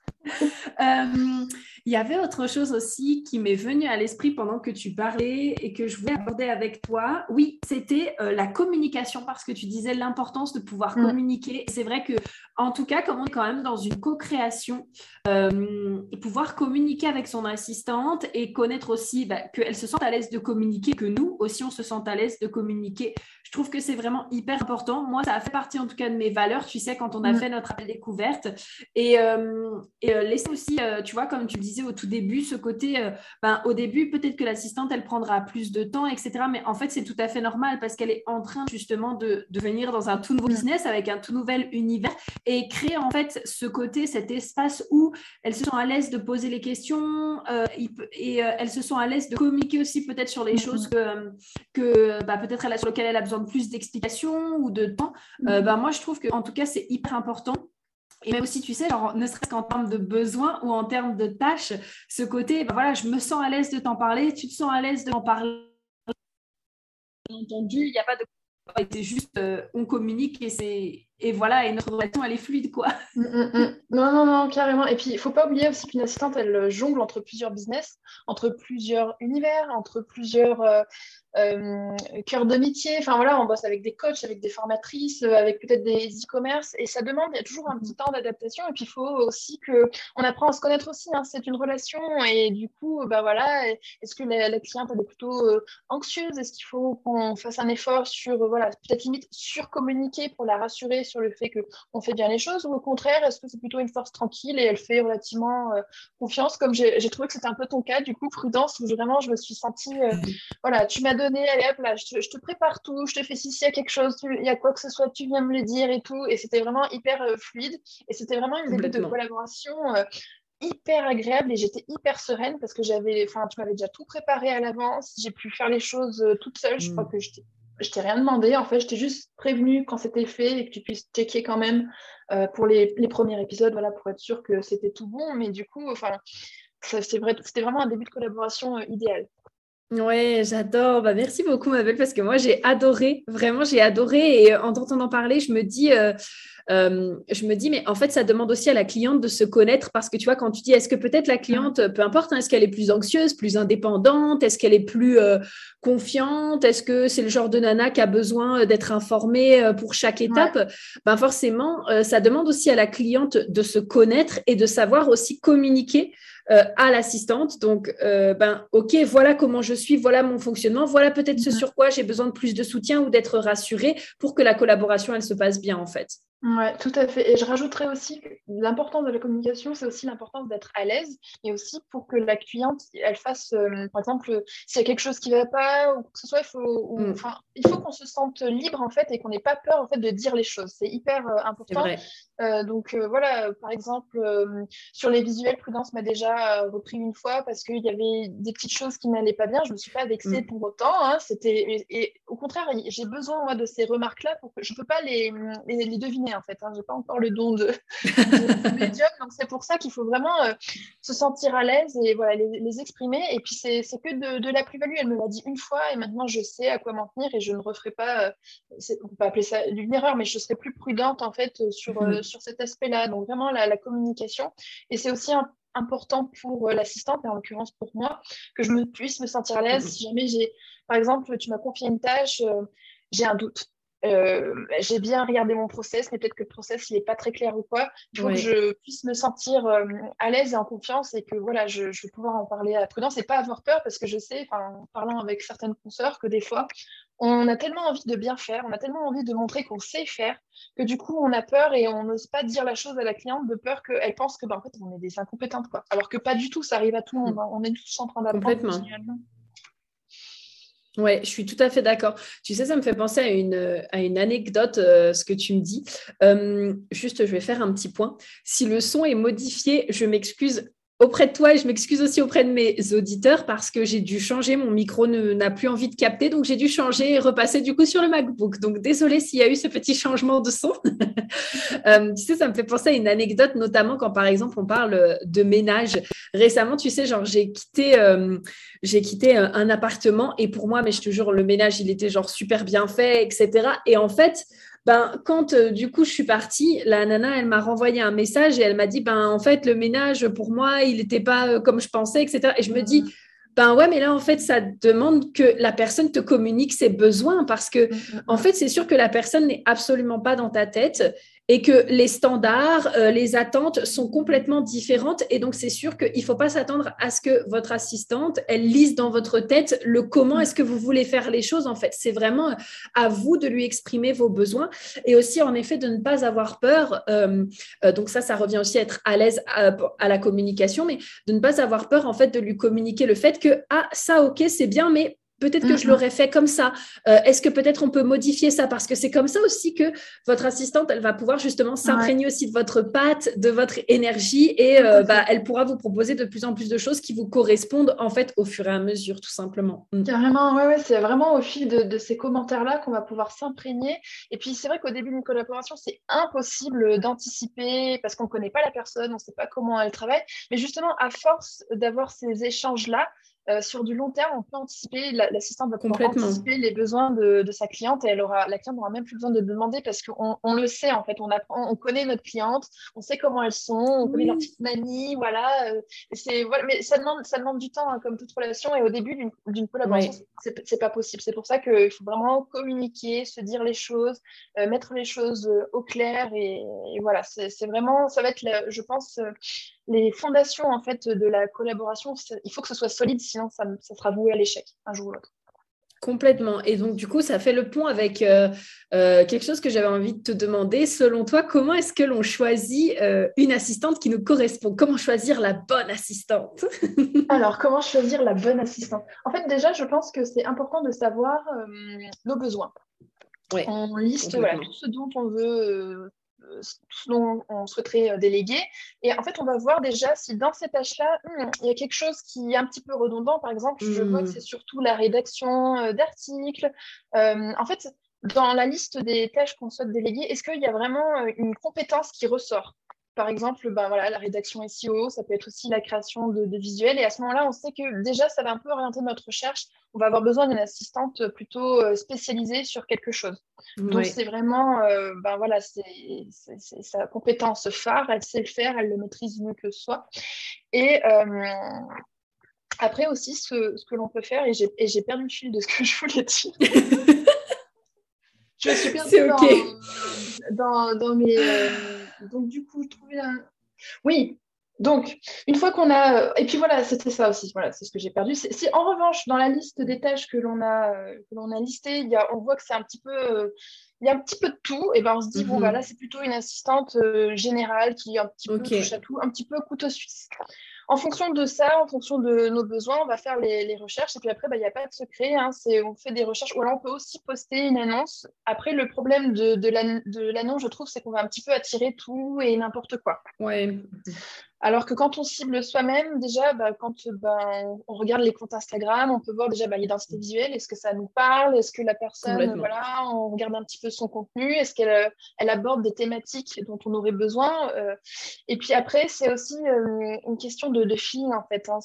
Speaker 1: Euh, il y avait autre chose aussi qui m'est venue à l'esprit pendant que tu parlais et que je voulais aborder avec toi. Oui, c'était euh, la communication parce que tu disais l'importance de pouvoir mm. communiquer. C'est vrai que, en tout cas, comme on est quand même dans une co-création, euh, pouvoir communiquer avec son assistante et connaître aussi bah, qu'elle se sente à l'aise de communiquer, que nous aussi on se sente à l'aise de communiquer. Je trouve que c'est vraiment hyper important. Moi, ça a fait partie en tout cas de mes valeurs, tu sais, quand on a mm. fait notre appel découverte. Et, et laisser aussi, tu vois, comme tu disais, disais au tout début, ce côté, euh, ben, au début, peut-être que l'assistante, elle prendra plus de temps, etc. Mais en fait, c'est tout à fait normal parce qu'elle est en train justement de, de, venir dans un tout nouveau mm. business avec un tout nouvel univers et créer en fait ce côté, cet espace où elles se sont à l'aise de poser les questions euh, et euh, elles se sont à l'aise de communiquer aussi peut-être sur les mm, choses que, que bah, peut-être sur lesquelles elle a besoin de plus d'explications ou de temps. Ben, moi, je trouve que en tout cas, c'est hyper important et même aussi, tu sais, genre, ne serait-ce qu'en termes de besoins ou en termes de tâches, ce côté, ben voilà, je me sens à l'aise de t'en parler, tu te sens à l'aise de m'en parler. Entendu, il n'y a pas de. C'est juste, euh, on communique et c'est et voilà, et notre relation, elle est fluide, quoi.
Speaker 2: Mm, mm, mm. Non, non, non, carrément. Et puis, il ne faut pas oublier aussi qu'une assistante, elle jongle entre plusieurs business, entre plusieurs univers, entre plusieurs euh, euh, cœurs de métier. Enfin, voilà, on bosse avec des coachs, avec des formatrices, euh, avec peut-être des e-commerce. Et ça demande, il y a toujours un petit temps d'adaptation. Et puis, il faut aussi qu'on apprend à se connaître aussi. Hein. C'est une relation. Et du coup, bah voilà, est-ce que la, cliente, elle est plutôt anxieuse? Est-ce qu'il faut qu'on fasse un effort sur, voilà, peut-être limite surcommuniquer pour la rassurer sur le fait qu'on fait bien les choses ou au contraire, est-ce que c'est plutôt une force tranquille et elle fait relativement euh, confiance comme j'ai trouvé que c'était un peu ton cas, du coup, prudence, où vraiment je me suis sentie, euh, voilà, tu m'as donné, allez hop là, je te, prépare tout, je te fais si s'il y a quelque chose, il y a quoi que ce soit, tu viens me le dire et tout. Et c'était vraiment hyper euh, fluide et c'était vraiment une début de collaboration hyper agréable et j'étais hyper sereine parce que j'avais, enfin, tu m'avais déjà tout préparé à l'avance, j'ai pu faire les choses toute seule. Je crois mm. que j'étais je t'ai rien demandé. En fait, je t'ai juste prévenu quand c'était fait et que tu puisses checker quand même euh, pour les, les, premiers épisodes, voilà, pour être sûr que c'était tout bon. Mais du coup, enfin, c'est vrai, c'était vraiment un début de collaboration euh, idéal.
Speaker 1: Ouais, j'adore. Bah, merci beaucoup, ma belle, parce que moi, j'ai adoré. Vraiment, j'ai adoré. Et en t'entendant parler, je me dis, euh, euh, je me dis, mais en fait, ça demande aussi à la cliente de se connaître parce que tu vois, quand tu dis, est-ce que peut-être la cliente, peu importe, hein, est-ce qu'elle est plus anxieuse, plus indépendante, est-ce qu'elle est plus euh, confiante, est-ce que c'est le genre de nana qui a besoin d'être informée pour chaque étape? Ben Forcément, ça demande aussi à la cliente de se connaître et de savoir aussi communiquer euh, à l'assistante. Donc, euh, ben, OK, voilà comment je suis, voilà mon fonctionnement, voilà peut-être ce mhm. sur quoi j'ai besoin de plus de soutien ou d'être rassurée pour que la collaboration, elle se passe bien, en fait.
Speaker 2: Oui, tout à fait. Et je rajouterais aussi que l'importance de la communication, c'est aussi l'importance d'être à l'aise et aussi pour que la cliente, elle fasse, euh, par exemple, s'il y a quelque chose qui ne va pas ou que ce soit, il faut, mm. il faut qu'on se sente libre en fait et qu'on n'ait pas peur en fait de dire les choses. C'est hyper euh, important. Euh, donc voilà, par exemple, sur les visuels, Prudence m'a déjà repris une fois parce qu'il y avait des petites choses qui n'allaient pas bien. Je ne me suis pas vexée mm. pour autant. Hein. C'était et, au contraire, j'ai besoin moi de ces remarques-là pour que je ne peux pas les, les deviner en fait. Hein. Je n'ai pas encore le don de, médium. Donc, c'est pour ça qu'il faut vraiment euh, se sentir à l'aise et voilà, les, exprimer. Et puis, c'est que de, la plus-value. Elle me l'a dit une fois et maintenant, je sais à quoi m'en tenir et je ne referai pas, euh, on peut appeler ça une erreur, mais je serai plus prudente en fait sur, euh, mhm. sur cet aspect-là. Donc, vraiment, la, communication. Et c'est aussi important pour l'assistante, et en l'occurrence pour moi, que je me puisse me sentir à l'aise mhm. si jamais j'ai, par exemple, tu m'as confié une tâche, j'ai un doute. Euh, j'ai bien regardé mon process, mais peut-être que le process n'est pas très clair ou quoi. Il faut que je puisse me sentir euh, à l'aise et en confiance et que voilà, je, vais pouvoir en parler à prudence et pas avoir peur parce que je sais, en parlant avec certaines consoeurs, que des fois, on a tellement envie de bien faire, on a tellement envie de montrer qu'on sait faire que du coup, on a peur et on n'ose pas dire la chose à la cliente de peur qu'elle pense que ben, en fait, on est des incompétentes. Quoi. Alors que pas du tout, ça arrive à tout le monde. Mm. Hein. On est tous en train d'apprendre continuellement.
Speaker 1: Ouais, je suis tout à fait d'accord. Tu sais, ça me fait penser à une, à une anecdote, euh, ce que tu me dis. Euh, juste, je vais faire un petit point. Si le son est modifié, je m'excuse auprès de toi et je m'excuse aussi auprès de mes auditeurs parce que j'ai dû changer, mon micro n'a plus envie de capter, donc j'ai dû changer et repasser du coup sur le MacBook. Donc désolé s'il y a eu ce petit changement de son. Euh, tu sais, ça me fait penser à une anecdote, notamment quand par exemple on parle de ménage. Récemment, tu sais, genre j'ai quitté, euh, j'ai quitté un, appartement et pour moi, mais je te jure, le ménage, il était genre super bien fait, etc. Et en fait, ben, quand euh, du coup je suis partie, la nana, elle m'a renvoyé un message et elle m'a dit, ben, en fait, le ménage, pour moi, il n'était pas euh, comme je pensais, etc. Et je me dis, ben ouais, mais là, en fait, ça demande que la personne te communique ses besoins parce que, mm, mm, en fait, c'est sûr que la personne n'est absolument pas dans ta tête et que les standards, euh, les attentes sont complètement différentes. Et donc, c'est sûr qu'il ne faut pas s'attendre à ce que votre assistante, elle lise dans votre tête le comment est-ce que vous voulez faire les choses. En fait, c'est vraiment à vous de lui exprimer vos besoins et aussi, en effet, de ne pas avoir peur. Euh, euh, donc, ça, ça revient aussi à être à l'aise à, à, la communication, mais de ne pas avoir peur, en fait, de lui communiquer le fait que, ah, ça, ok, c'est bien, mais Peut-être que je l'aurais fait comme ça. Euh, est-ce que peut-être on peut modifier ça? Parce que c'est comme ça aussi que votre assistante, elle va pouvoir justement s'imprégner aussi de votre patte, de votre énergie et euh, bah, elle pourra vous proposer de plus en plus de choses qui vous correspondent en fait au fur et à mesure, tout simplement.
Speaker 2: Mm. Carrément, ouais, ouais, c'est vraiment au fil de, ces commentaires-là qu'on va pouvoir s'imprégner. Et puis c'est vrai qu'au début d'une collaboration, c'est impossible d'anticiper parce qu'on ne connaît pas la personne, on ne sait pas comment elle travaille. Mais justement, à force d'avoir ces échanges-là, euh, sur du long terme, on peut anticiper, l'assistante va pouvoir anticiper les besoins de, sa cliente et elle aura, la cliente n'aura même plus besoin de demander parce qu'on on le sait en fait, on apprend, on connaît notre cliente, on sait comment elles sont, on connaît leurs petites manies, voilà. Euh, c'est, voilà mais ça demande, ça demande du temps hein, comme toute relation et au début d'une, collaboration, c'est, pas possible. C'est pour ça qu'il faut vraiment communiquer, se dire les choses, euh, mettre les choses au clair et, voilà, c'est, vraiment, ça va être, je pense, les fondations en fait de la collaboration, il faut que ce soit solide, sinon ça, sera voué à l'échec un jour ou l'autre.
Speaker 1: Complètement. Et donc, du coup, ça fait le pont avec euh, euh, quelque chose que j'avais envie de te demander. Selon toi, comment est-ce que l'on choisit euh, une assistante qui nous correspond? Comment choisir la bonne assistante?
Speaker 2: Alors, comment choisir la bonne assistante? En fait, déjà, je pense que c'est important de savoir nos besoins. on liste tout ce dont on veut ce dont on souhaiterait euh, déléguer. Et en fait, on va voir déjà si dans ces tâches-là, hmm, il y a quelque chose qui est un petit peu redondant. Par exemple, je vois que hmm. c'est surtout la rédaction euh, d'articles. Euh, en fait, dans la liste des tâches qu'on souhaite déléguer, est-ce qu'il y a vraiment une compétence qui ressort? Par exemple, ben voilà, la rédaction SEO, ça peut être aussi la création de, visuels. Et à ce moment-là, on sait que déjà, ça va un peu orienter notre recherche. On va avoir besoin d'une assistante plutôt euh, spécialisée sur quelque chose. Donc, c'est vraiment, euh, ben voilà, c'est sa compétence phare. Elle sait le faire, elle le maîtrise mieux que soi. Et euh, après aussi, ce, ce que l'on peut faire, et j'ai perdu le fil de ce que je voulais dire. je suis perdue dans, dans, mes donc, du coup, trouver un. Oui, donc, une fois qu'on a. Et puis voilà, c'était ça aussi. Voilà, c'est ce que j'ai perdu. Si en revanche, dans la liste des tâches que l'on a, que l'on a listées, il y a, on voit que c'est un petit peu. il y a un petit peu de tout, et ben on se dit, bon, bah, là, c'est plutôt une assistante euh, générale qui un petit peu touche à tout, un petit peu couteau suisse. En fonction de ça, en fonction de nos besoins, on va faire les, recherches. Et puis après, bah, il n'y a pas de secret. Hein, on fait des recherches. Ou alors, on peut aussi poster une annonce. Après, le problème de, l'annonce, je trouve, c'est qu'on va un petit peu attirer tout et n'importe quoi.
Speaker 1: Ouais.
Speaker 2: Alors que quand on cible soi-même, déjà, bah, quand bah, on regarde les comptes Instagram, on peut voir déjà bah, l'identité visuelle. Est-ce que ça nous parle Est-ce que la personne, voilà, on regarde un petit peu son contenu Est-ce qu'elle elle aborde des thématiques dont on aurait besoin euh? Et puis après, c'est aussi euh, une question de, de feeling, en fait. Hein.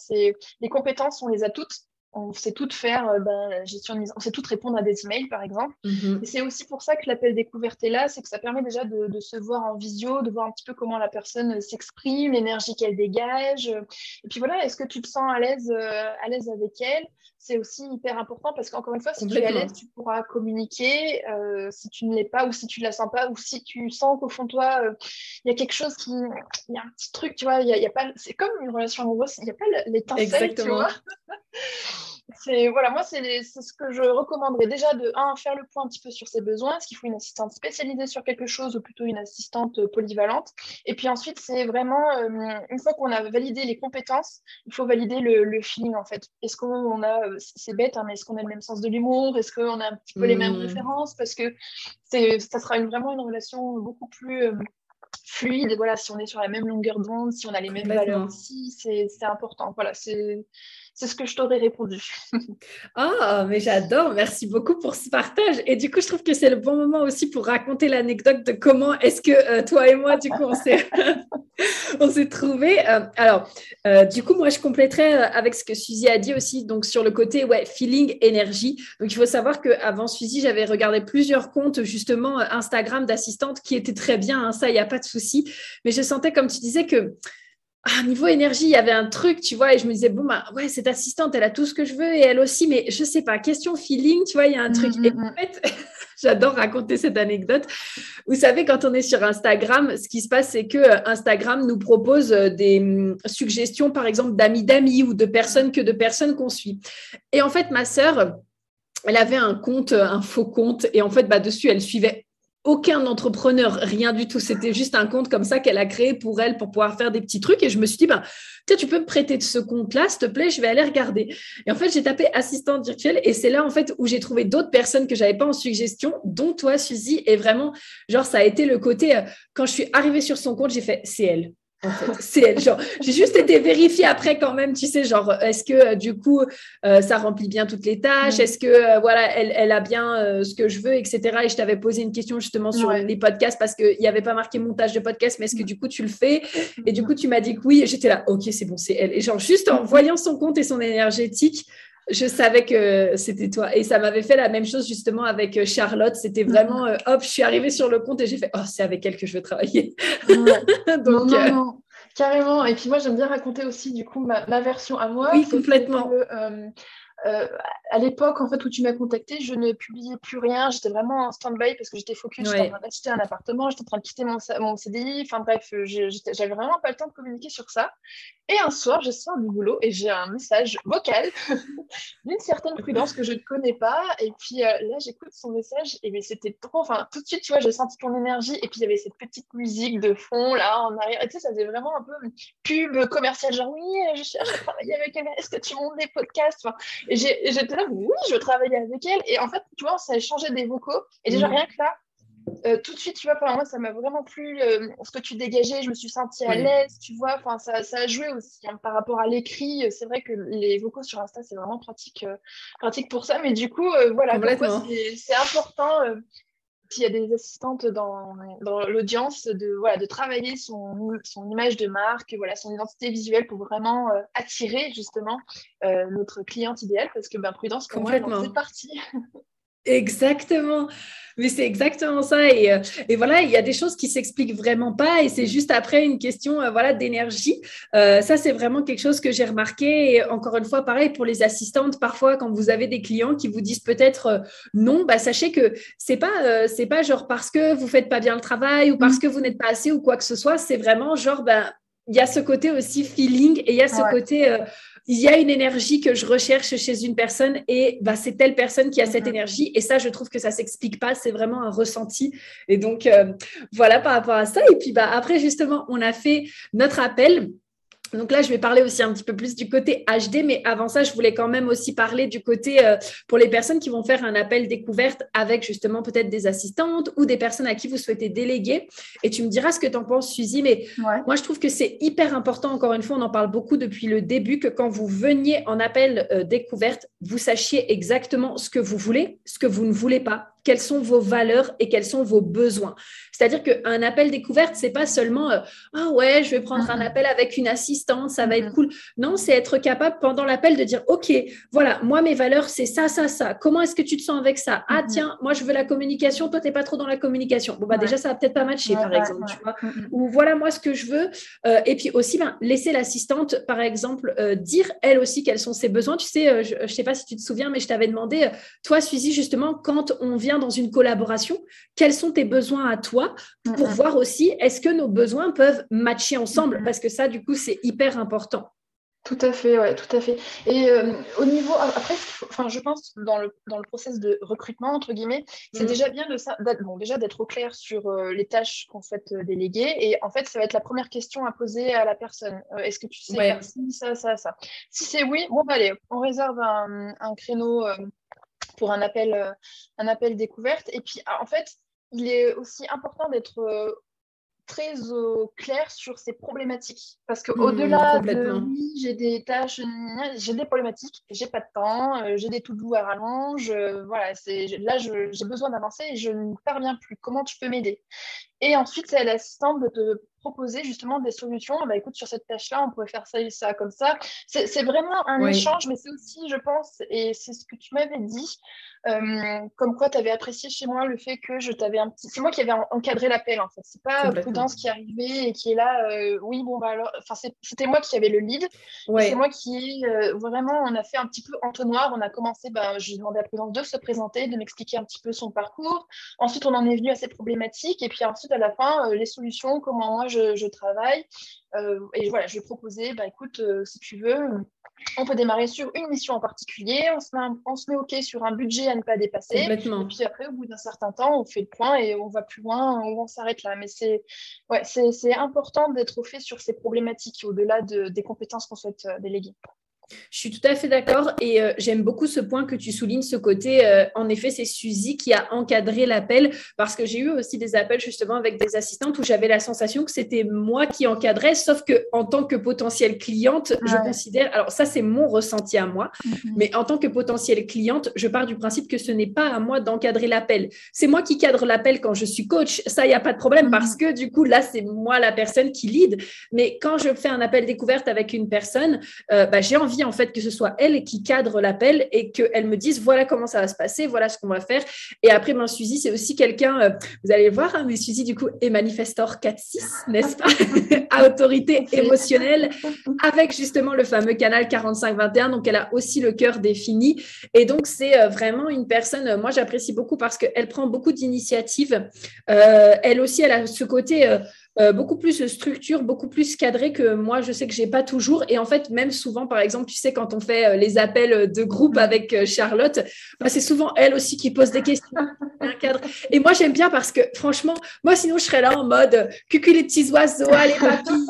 Speaker 2: Les compétences, on les a toutes on sait tout faire, euh, ben, gestion de mise, on sait tout répondre à des emails, par exemple. Mhm. Et c'est aussi pour ça que l'appel découverte est là, c'est que ça permet déjà de, se voir en visio, de voir un petit peu comment la personne s'exprime, l'énergie qu'elle dégage. Et puis voilà, est-ce que tu te sens à l'aise, euh, à l'aise avec elle? C'est aussi hyper important parce qu'encore une fois, si tu es à l'aise, tu pourras communiquer. Euh, si tu ne l'es pas ou si tu ne la sens pas ou si tu sens qu'au fond de toi, il y a quelque chose qui, il y a un petit truc, tu vois, il y a, pas, c'est comme une relation amoureuse, il n'y a pas l'étincelle, tu vois. c'est voilà, moi c'est ce que je recommanderais déjà de un faire le point un petit peu sur ses besoins, est-ce qu'il faut une assistante spécialisée sur quelque chose ou plutôt une assistante euh, polyvalente? Et puis ensuite c'est vraiment euh, une fois qu'on a validé les compétences, il faut valider le, feeling en fait. Est-ce qu'on a euh, c'est bête hein, mais est-ce qu'on a le même sens de l'humour, est-ce qu'on a un petit peu les mêmes mmh. références? Parce que c'est ça sera une, vraiment une relation beaucoup plus fluide. Voilà, si on est sur la même longueur d'onde, si on a les mêmes valeurs aussi, c'est important. Voilà, c'est c'est ce que je t'aurais répondu.
Speaker 1: Ah, mais j'adore. Merci beaucoup pour ce partage. Et du coup, je trouve que c'est le bon moment aussi pour raconter l'anecdote de comment est-ce que euh, toi et moi, du coup, on s'est, on s'est trouvés. Euh, alors, euh, du coup, moi, je compléterai avec ce que Suzy a dit aussi, donc sur le côté ouais, feeling, énergie. Donc, il faut savoir qu'avant Suzy, j'avais regardé plusieurs comptes, justement, Instagram d'assistantes qui étaient très bien. Hein, ça, il n'y a pas de souci. Mais je sentais, comme tu disais, que ah, niveau énergie, il y avait un truc, tu vois, et je me disais, bon, bah, ouais, cette assistante, elle a tout ce que je veux, et elle aussi, mais je sais pas, question feeling, tu vois, il y a un truc. Mm, et mm, en mm. fait, J'adore raconter cette anecdote. Vous savez, quand on est sur Instagram, ce qui se passe, c'est que euh, Instagram nous propose euh, des suggestions, par exemple, d'amis d'amis ou de personnes que de personnes qu'on suit. Et en fait, ma sœur, elle avait un compte, un faux compte, et en fait, bah, dessus, elle suivait aucun entrepreneur, rien du tout. C'était juste un compte comme ça qu'elle a créé pour elle, pour pouvoir faire des petits trucs. Et je me suis dit, ben, tu peux me prêter de ce compte-là, s'il te plaît, je vais aller regarder. Et en fait, j'ai tapé assistante virtuelle et c'est là, en fait, où j'ai trouvé d'autres personnes que j'avais pas en suggestion, dont toi, Suzy. Et vraiment, genre, ça a été le côté, euh, quand je suis arrivée sur son compte, j'ai fait, c'est elle. C'est elle. Genre, j'ai juste été vérifiée après quand même, tu sais, genre, est-ce que euh, du coup, euh, ça remplit bien toutes les tâches? Mm. Est-ce que, euh, voilà, elle, elle, a bien ce que je veux, etc. Et je t'avais posé une question justement sur les podcasts parce qu'il n'y avait pas marqué montage de podcast, mais est-ce que mm. du coup, tu le fais? Et du coup, tu m'as dit que oui. Et j'étais là, ok, c'est bon, c'est elle. Et genre, juste en mm. voyant son compte et son énergétique, je savais que c'était toi. Et ça m'avait fait la même chose justement avec Charlotte. C'était vraiment, hop, je suis arrivée sur le compte et j'ai fait, oh, c'est avec elle que je veux travailler.
Speaker 2: Donc, non, non, Carrément. Et puis moi, j'aime bien raconter aussi du coup ma, version à moi.
Speaker 1: Oui, complètement.
Speaker 2: Euh, à l'époque en fait où tu m'as contacté, je ne publiais plus rien. J'étais vraiment en stand-by parce que j'étais focus. J'étais en train d'acheter un appartement, j'étais en train de quitter mon, mon CDI. Enfin bref, j'avais vraiment pas le temps de communiquer sur ça. Et un soir, je sors du boulot et j'ai un message vocal d'une certaine prudence que je ne connais pas. Et puis euh, là, j'écoute son message et c'était trop. Enfin, tout de suite, tu vois, j'ai senti ton énergie. Et puis il y avait cette petite musique de fond là en arrière. Et tu sais, ça faisait vraiment un peu pub commercial, genre oui, je cherche à travailler avec. Est-ce que tu montes des podcasts? Enfin, j'étais là, oui, je travaillais avec elle. Et en fait, tu vois, ça a changé des vocaux. Et déjà, mm. rien que là, euh, tout de suite, tu vois, pour moi, ça m'a vraiment plu euh, ce que tu dégageais. Je me suis sentie à l'aise, tu vois. Enfin, ça, ça, a joué aussi hein, par rapport à l'écrit. C'est vrai que les vocaux sur Insta, c'est vraiment pratique, euh, pratique pour ça. Mais du coup, voilà, c'est important s'il y a des assistantes dans, dans l'audience, de, voilà, de travailler son, son, image de marque, voilà, son identité visuelle pour vraiment euh, attirer justement euh, notre cliente idéale, parce que ben, Prudence, pour moi, c'est parti.
Speaker 1: Exactement. Mais c'est exactement ça. Et, euh, et, voilà, il y a des choses qui s'expliquent vraiment pas. Et c'est juste après une question euh, voilà, d'énergie. Euh, ça, c'est vraiment quelque chose que j'ai remarqué. Et encore une fois, pareil pour les assistantes, parfois, quand vous avez des clients qui vous disent peut-être non, bah, sachez que c'est pas, c'est pas genre parce que vous faites pas bien le travail ou parce mmh. que vous n'êtes pas assez ou quoi que ce soit. C'est vraiment genre, ben, il y a ce côté aussi feeling et il y a ce côté il y a une énergie que je recherche chez une personne et bah, c'est telle personne qui a cette mhm. énergie. Et ça, je trouve que ça s'explique pas. C'est vraiment un ressenti. Et donc, euh, voilà par rapport à ça. Et puis, bah, après, justement, on a fait notre appel. Donc là, je vais parler aussi un petit peu plus du côté HD, mais avant ça, je voulais quand même aussi parler du côté euh, pour les personnes qui vont faire un appel découverte avec justement peut-être des assistantes ou des personnes à qui vous souhaitez déléguer. Et tu me diras ce que tu en penses, Suzy, mais moi, je trouve que c'est hyper important, encore une fois, on en parle beaucoup depuis le début, que quand vous veniez en appel euh, découverte, vous sachiez exactement ce que vous voulez, ce que vous ne voulez pas, quelles sont vos valeurs et quels sont vos besoins. C'est-à-dire qu'un appel découverte, c'est pas seulement euh, ah ouais, je vais prendre un mm-hmm. appel avec une assistante, ça va être mm-hmm. cool. Non, c'est être capable pendant l'appel de dire ok, voilà, moi mes valeurs c'est ça, ça, ça. Comment est-ce que tu te sens avec ça? Ah mm-hmm. tiens, moi je veux la communication, toi t'es pas trop dans la communication. Bon bah déjà ça va peut-être pas matcher par exemple, tu vois. Ou voilà moi ce que je veux. Euh, et puis aussi ben, laisser l'assistante par exemple euh, dire elle aussi quels sont ses besoins. Tu sais, je, je sais pas si tu te souviens, mais je t'avais demandé toi Suzy justement quand on vient dans une collaboration, quels sont tes besoins à toi pour voir aussi est-ce que nos besoins peuvent matcher ensemble? Parce que ça, du coup, c'est hyper important.
Speaker 2: Tout à fait, ouais, tout à fait. Et euh, au niveau, après, enfin, je pense dans le, dans le process de recrutement, entre guillemets, c'est mm. déjà bien de, bon, déjà d'être au clair sur euh, les tâches qu'on souhaite euh, déléguer. Et en fait, ça va être la première question à poser à la personne. Est-ce que tu sais faire ça, ça, ça? Si c'est oui, bon, bah, allez, on réserve un, un créneau pour un appel, euh, un appel découverte. Et puis, en fait, il est aussi important d'être euh, très au clair sur ces problématiques. Parce qu'au-delà mmh, de oui, j'ai des tâches, j'ai des problématiques, j'ai pas de temps, euh, j'ai des tout doux à rallonge, voilà, c'est, là j'ai besoin d'avancer et je ne parviens plus. Comment tu peux m'aider? Et ensuite, c'est à l'assistante de te proposer justement des solutions. Bah, écoute, sur cette tâche-là, on pourrait faire ça et ça comme ça. C'est vraiment un échange, mais c'est aussi, je pense, et c'est ce que tu m'avais dit, euh, comme quoi tu avais apprécié chez moi le fait que je t'avais un petit. C'est moi qui avais encadré l'appel en fait. C'est pas Prudence qui est arrivée et qui est là. Euh, oui, bon, bah alors. Enfin, c'était moi qui avais le lead. C'est moi qui, euh, vraiment, on a fait un petit peu entonnoir. On a commencé, bah, j'ai demandé à Prudence de se présenter, de m'expliquer un petit peu son parcours. Ensuite, on en est venu à ces problématiques. Et puis ensuite, à la fin, les solutions, comment moi je, je travaille. et voilà, je vais proposer, bah, écoute, si tu veux on peut démarrer sur une mission en particulier, on se, met, on se met OK sur un budget à ne pas dépasser. Et puis après, au bout d'un certain temps, on fait le point et on va plus loin, on s'arrête là. Mais c'est ouais, important d'être au fait sur ces problématiques au-delà de, des compétences qu'on souhaite euh, déléguer.
Speaker 1: Je suis tout à fait d'accord et euh, j'aime beaucoup ce point que tu soulignes, ce côté, euh, en effet, c'est Suzy qui a encadré l'appel parce que j'ai eu aussi des appels justement avec des assistantes où j'avais la sensation que c'était moi qui encadrais, sauf que en tant que potentielle cliente, je considère, alors ça c'est mon ressenti à moi, mhm. mais en tant que potentielle cliente, je pars du principe que ce n'est pas à moi d'encadrer l'appel. C'est moi qui cadre l'appel quand je suis coach, ça il n'y a pas de problème mhm. parce que du coup là c'est moi la personne qui lead, mais quand je fais un appel découverte avec une personne, euh, bah, j'ai envie en fait que ce soit elle qui cadre l'appel et qu'elle me dise voilà comment ça va se passer, voilà ce qu'on va faire. Et après, ben, Suzy, c'est aussi quelqu'un, euh, vous allez voir, hein, mais Suzy, du coup, est manifestor 4-6, n'est-ce pas? À autorité émotionnelle, avec justement le fameux canal 45-21. Donc, elle a aussi le cœur défini. Et donc, c'est euh, vraiment une personne, euh, moi, j'apprécie beaucoup parce qu'elle prend beaucoup d'initiatives. elle aussi, elle a ce côté euh, beaucoup plus structure, beaucoup plus cadré que moi, je sais que j'ai pas toujours. Et en fait, même souvent, par exemple, tu sais, quand on fait euh, les appels de groupe avec euh, Charlotte, bah, c'est souvent elle aussi qui pose des questions. Et moi, j'aime bien parce que franchement, moi, sinon, je serais là en mode cucu les petits oiseaux, allez papillons,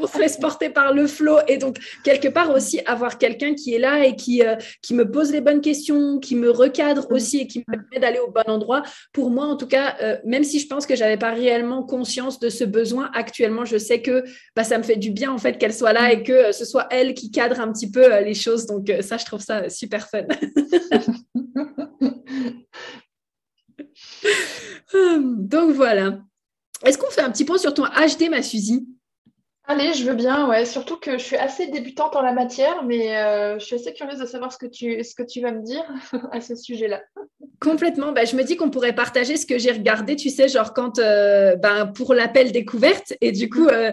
Speaker 1: on se laisse porter par le flot. Et donc, quelque part aussi, avoir quelqu'un qui est là et qui, qui me pose les bonnes questions, qui me recadre aussi et qui me permet d'aller au bon endroit. Pour moi, en tout cas, même si je pense que j'avais pas réellement conscience de ce besoin actuellement. Je sais que bah, ça me fait du bien en fait qu'elle soit là et que euh, ce soit elle qui cadre un petit peu euh, les choses. Donc euh, ça, je trouve ça super fun. Donc voilà. Est-ce qu'on fait un petit point sur ton HD, ma Suzy?
Speaker 2: Allez, je veux bien, ouais. Surtout que je suis assez débutante en la matière, mais euh, je suis assez curieuse de savoir ce que tu, ce que tu vas me dire à ce sujet-là.
Speaker 1: Complètement. Bah, je me dis qu'on pourrait partager ce que j'ai regardé, tu sais, genre quand euh, ben, pour l'appel découverte. Et du coup, euh,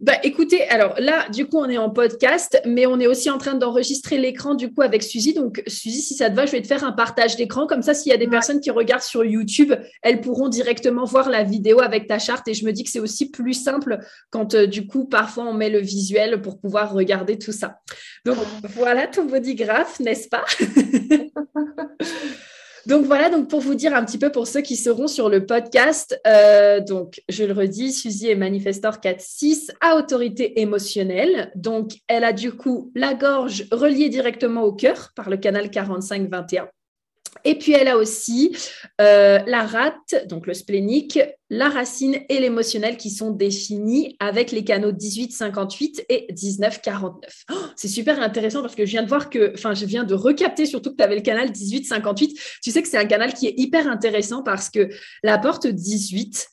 Speaker 1: bah, écoutez, alors là, du coup, on est en podcast, mais on est aussi en train d'enregistrer l'écran du coup avec Suzy. Donc, Suzy, si ça te va, je vais te faire un partage d'écran. Comme ça, s'il y a des personnes qui regardent sur YouTube, elles pourront directement voir la vidéo avec ta charte. Et je me dis que c'est aussi plus simple quand du coup, parfois, on met le visuel pour pouvoir regarder tout ça. Donc, voilà ton bodygraph, n'est-ce pas? Donc voilà, donc pour vous dire un petit peu pour ceux qui seront sur le podcast, euh, donc je le redis, Suzy est manifestor 4-6 à autorité émotionnelle. Donc elle a du coup la gorge reliée directement au cœur par le canal 45-21. Et puis elle a aussi euh, la rate, donc le splénique, la racine et l'émotionnel qui sont définis avec les canaux 18-58 et 19-49. c'est super intéressant parce que je viens de voir que, enfin, je viens de recapter surtout que tu avais le canal 18-58. Tu sais que c'est un canal qui est hyper intéressant parce que la porte 18,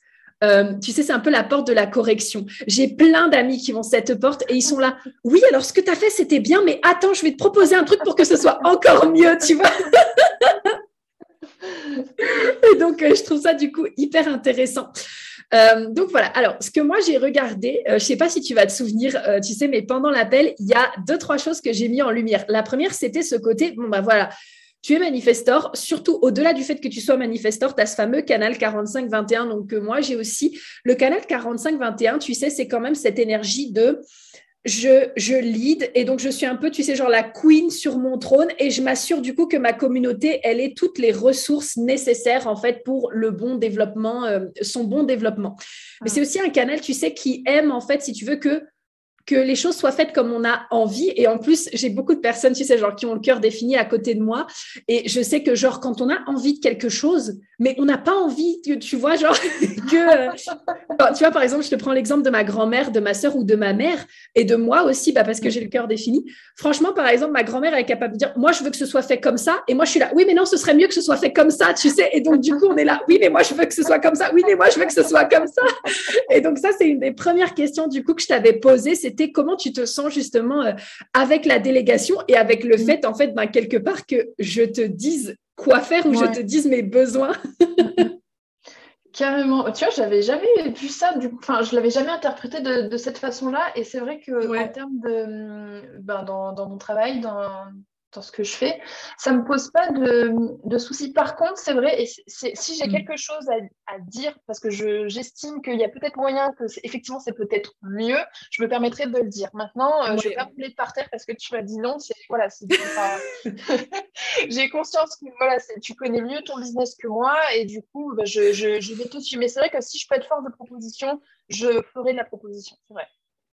Speaker 1: euh, tu sais, c'est un peu la porte de la correction. J'ai plein d'amis qui vont cette porte et ils sont là. Oui, alors ce que tu as fait, c'était bien, mais attends, je vais te proposer un truc pour que ce soit encore mieux, tu vois. et donc, euh, je trouve ça du coup hyper intéressant. Euh, donc voilà, alors ce que moi j'ai regardé, je ne sais pas si tu vas te souvenir, tu sais, mais pendant l'appel, il y a deux, trois choses que j'ai mis en lumière. La première, c'était ce côté, bon ben voilà, tu es manifestor, surtout au-delà du fait que tu sois manifestor, tu as ce fameux canal 45-21. Donc, moi, j'ai aussi le canal 45-21, tu sais, c'est quand même cette énergie de je, je lead. Et donc je suis un peu, tu sais, genre la queen sur mon trône. Et je m'assure du coup que ma communauté, elle ait toutes les ressources nécessaires en fait pour le bon développement, euh, son bon développement. Mais c'est aussi un canal, tu sais, qui aime en fait, si tu veux, que que les choses soient faites comme on a envie. Et en plus, j'ai beaucoup de personnes, tu sais, genre qui ont le cœur défini à côté de moi. Et je sais que genre quand on a envie de quelque chose, mais on n'a pas envie, que, tu vois, genre que, euh, tu vois, par exemple, je te prends l'exemple de ma grand-mère, de ma sœur ou de ma mère et de moi aussi, bah, parce que j'ai le cœur défini. Franchement, par exemple, ma grand-mère est capable de dire, moi, je veux que ce soit fait comme ça. Et moi, je suis là, oui, mais non, ce serait mieux que ce soit fait comme ça, tu sais. Et donc, du coup, on est là, oui, mais moi, je veux que ce soit comme ça. Oui, mais moi, je veux que ce soit comme ça. Et donc, ça, c'est une des premières questions, du coup, que je t'avais posées. C'était comment tu te sens justement euh, avec la délégation et avec le mm. fait, en fait, ben, quelque part, que je te dise quoi faire ou je te dise mes besoins?
Speaker 2: Carrément. Tu vois, j'avais jamais vu ça, du enfin, je l'avais jamais interprété de, cette façon-là. Et c'est vrai que en termes de, ben, dans, dans, mon travail, dans, dans ce que je fais, ça me pose pas de, soucis. Par contre, c'est vrai, et si j'ai mm. quelque chose à, dire, parce que j'estime qu'il y a peut-être moyen que effectivement c'est peut-être mieux, je me permettrai de le dire. Maintenant, euh, je vais pas rouler par terre parce que tu m'as dit non. Voilà, j'ai conscience que voilà, tu connais mieux ton business que moi et du coup, bah, je, je, je vais tout suivre. Mais c'est vrai que si je peux être force de proposition, je ferai de la proposition. C'est vrai.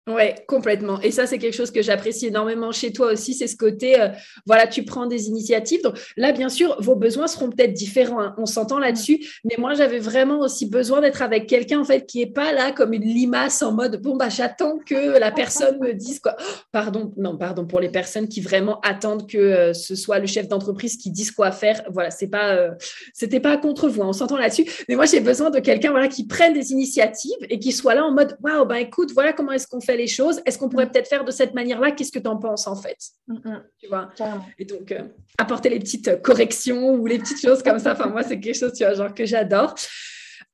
Speaker 1: Ouais, complètement. Et ça, c'est quelque chose que j'apprécie énormément chez toi aussi, c'est ce côté, euh, voilà, tu prends des initiatives. Donc là, bien sûr, vos besoins seront peut-être différents, hein. on s'entend là-dessus, mais moi, j'avais vraiment aussi besoin d'être avec quelqu'un, en fait, qui est pas là comme une limace en mode, bon, bah, j'attends que la personne me dise quoi. Oh, pardon, non, pardon, pour les personnes qui vraiment attendent que euh, ce soit le chef d'entreprise qui dise quoi faire. Voilà, c'est pas, euh, c'était pas contre vous, hein. on s'entend là-dessus. Mais moi, j'ai besoin de quelqu'un, voilà, qui prenne des initiatives et qui soit là en mode, waouh, ben, écoute, voilà comment est-ce qu'on fait les choses. Est-ce qu'on pourrait mm. peut-être faire de cette manière-là? Qu'est-ce que tu en penses en fait? Mm, mm. Tu vois? Et donc, euh, apporter les petites corrections ou les petites choses comme ça, enfin, moi, c'est quelque chose, tu vois, genre que j'adore.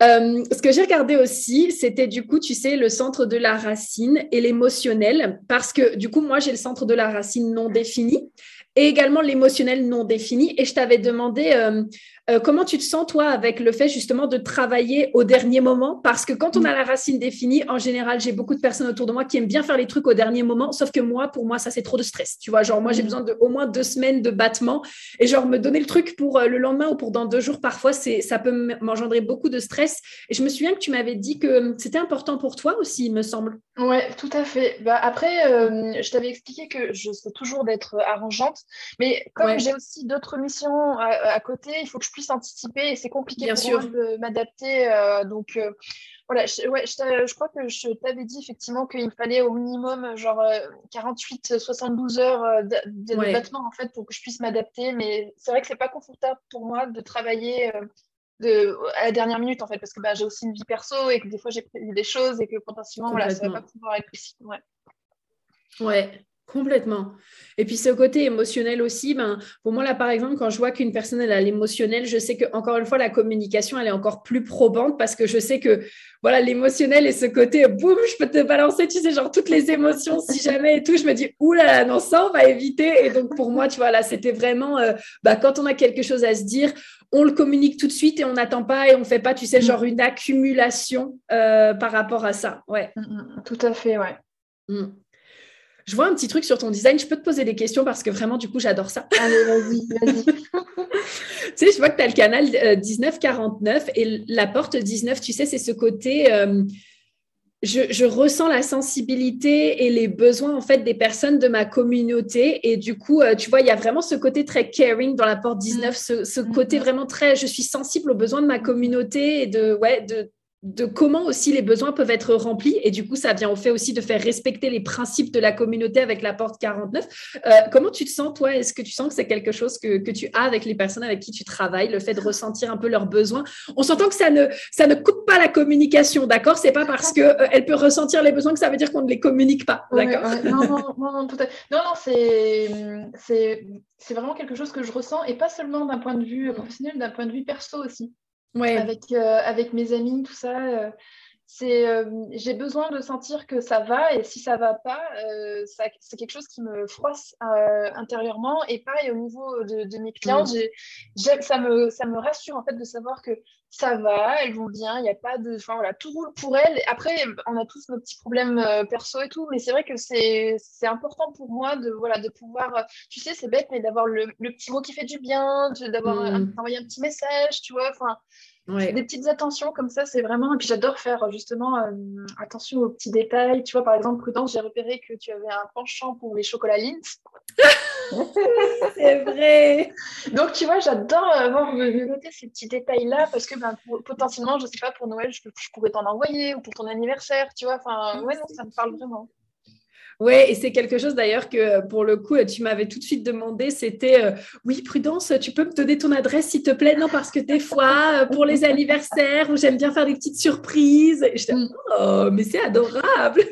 Speaker 1: Euh, ce que j'ai regardé aussi, c'était du coup, tu sais, le centre de la racine et l'émotionnel, parce que du coup, moi, j'ai le centre de la racine non défini et également l'émotionnel non défini. Et je t'avais demandé euh, euh, comment tu te sens, toi, avec le fait justement de travailler au dernier moment? Parce que quand on a la racine définie, en général, j'ai beaucoup de personnes autour de moi qui aiment bien faire les trucs au dernier moment, sauf que moi, pour moi, ça, c'est trop de stress. Tu vois, genre, moi, j'ai mm. besoin de au moins deux semaines de battement et genre, me donner le truc pour euh, le lendemain ou pour dans deux jours, parfois, c'est, ça peut m'engendrer beaucoup de stress. Et je me souviens que tu m'avais dit que hum, c'était important pour toi aussi, il me semble.
Speaker 2: Ouais, tout à fait. Bah, après, je t'avais expliqué que je sais toujours d'être arrangeante, mais comme j'ai aussi d'autres missions à, à, côté, il faut que je puisse anticiper et c'est compliqué Bien pour sûr. de m'adapter. Euh, donc euh, voilà, je, ouais, je, crois que je t'avais dit effectivement qu'il me fallait au minimum genre 48-72 euh, heures de, battement en fait pour que je puisse m'adapter. Mais c'est vrai que c'est pas confortable pour moi de travailler. De, à la dernière minute en fait parce que bah, j'ai aussi une vie perso et que des fois j'ai prévu des choses et que potentiellement voilà, ça va pas pouvoir être possible. Ouais.
Speaker 1: Ouais, Complètement. Et puis ce côté émotionnel aussi, ben, pour moi là par exemple, quand je vois qu'une personne elle a l'émotionnel, je sais que encore une fois la communication elle est encore plus probante parce que je sais que voilà l'émotionnel et ce côté boum, je peux te balancer, tu sais genre toutes les émotions si jamais et tout, je me dis oulala là non ça on va éviter et donc pour moi tu vois là c'était vraiment euh, bah, quand on a quelque chose à se dire, on le communique tout de suite et on n'attend pas et on fait pas tu sais mm. genre une accumulation euh, par rapport à ça, ouais. Mm,
Speaker 2: mm, tout à fait, ouais.
Speaker 1: Je vois un petit truc sur ton design. Je peux te poser des questions parce que vraiment, du coup, j'adore ça.
Speaker 2: Allez, vas-y, vas-y. tu
Speaker 1: sais, je vois que tu as le canal 1949 euh, et la porte 19, tu sais, c'est ce côté. Euh, je, ressens la sensibilité et les besoins en fait des personnes de ma communauté et du coup euh, tu vois il y a vraiment ce côté très caring dans la porte 19 ce, ce, côté mm-hmm. vraiment très je suis sensible aux besoins de ma communauté et de ouais de de comment aussi les besoins peuvent être remplis. Et du coup, ça vient au fait aussi de faire respecter les principes de la communauté avec la porte 49. Euh, comment tu te sens, toi? Est-ce que tu sens que c'est quelque chose que, tu as avec les personnes avec qui tu travailles, le fait de ressentir un peu leurs besoins? On s'entend que ça ne, ça ne coupe pas la communication, d'accord? C'est pas parce qu'elle euh, elle peut ressentir les besoins que ça veut dire qu'on ne les communique pas, d'accord?
Speaker 2: Non, non, non, tout à... non, non c'est, c'est vraiment quelque chose que je ressens, et pas seulement d'un point de vue professionnel, d'un point de vue perso aussi avec, euh, avec mes amis, tout ça. Euh, c'est euh, j'ai besoin de sentir que ça va et si ça va pas c'est quelque chose qui me froisse intérieurement et pareil au niveau de, mes clients ça me ça me rassure en fait de savoir que ça va elles vont bien il n'y a pas de enfin voilà tout roule pour elles après on a tous nos petits problèmes perso et tout mais c'est vrai que c'est important pour moi de voilà de pouvoir tu sais c'est bête mais d'avoir le, le, petit mot qui fait du bien d'avoir mm. envoyer un petit message tu vois enfin Des petites attentions comme ça, c'est vraiment. Et puis j'adore faire justement attention aux petits détails. Tu vois, par exemple, Prudence, j'ai repéré que tu avais un penchant pour les chocolats Lindt.
Speaker 1: c'est vrai.
Speaker 2: Donc, tu vois, j'adore avoir noter ces petits détails-là parce que ben, potentiellement, je sais pas, pour Noël, je, je pourrais t'en envoyer ou pour ton anniversaire, tu vois. Enfin, ouais, non, ça me parle vraiment.
Speaker 1: Oui, et c'est quelque chose d'ailleurs que pour le coup, tu m'avais tout de suite demandé, c'était euh, oui, Prudence, tu peux me donner ton adresse s'il te plaît? Non, parce que des fois, euh, pour les anniversaires, où j'aime bien faire des petites surprises, je mm. oh, mais c'est adorable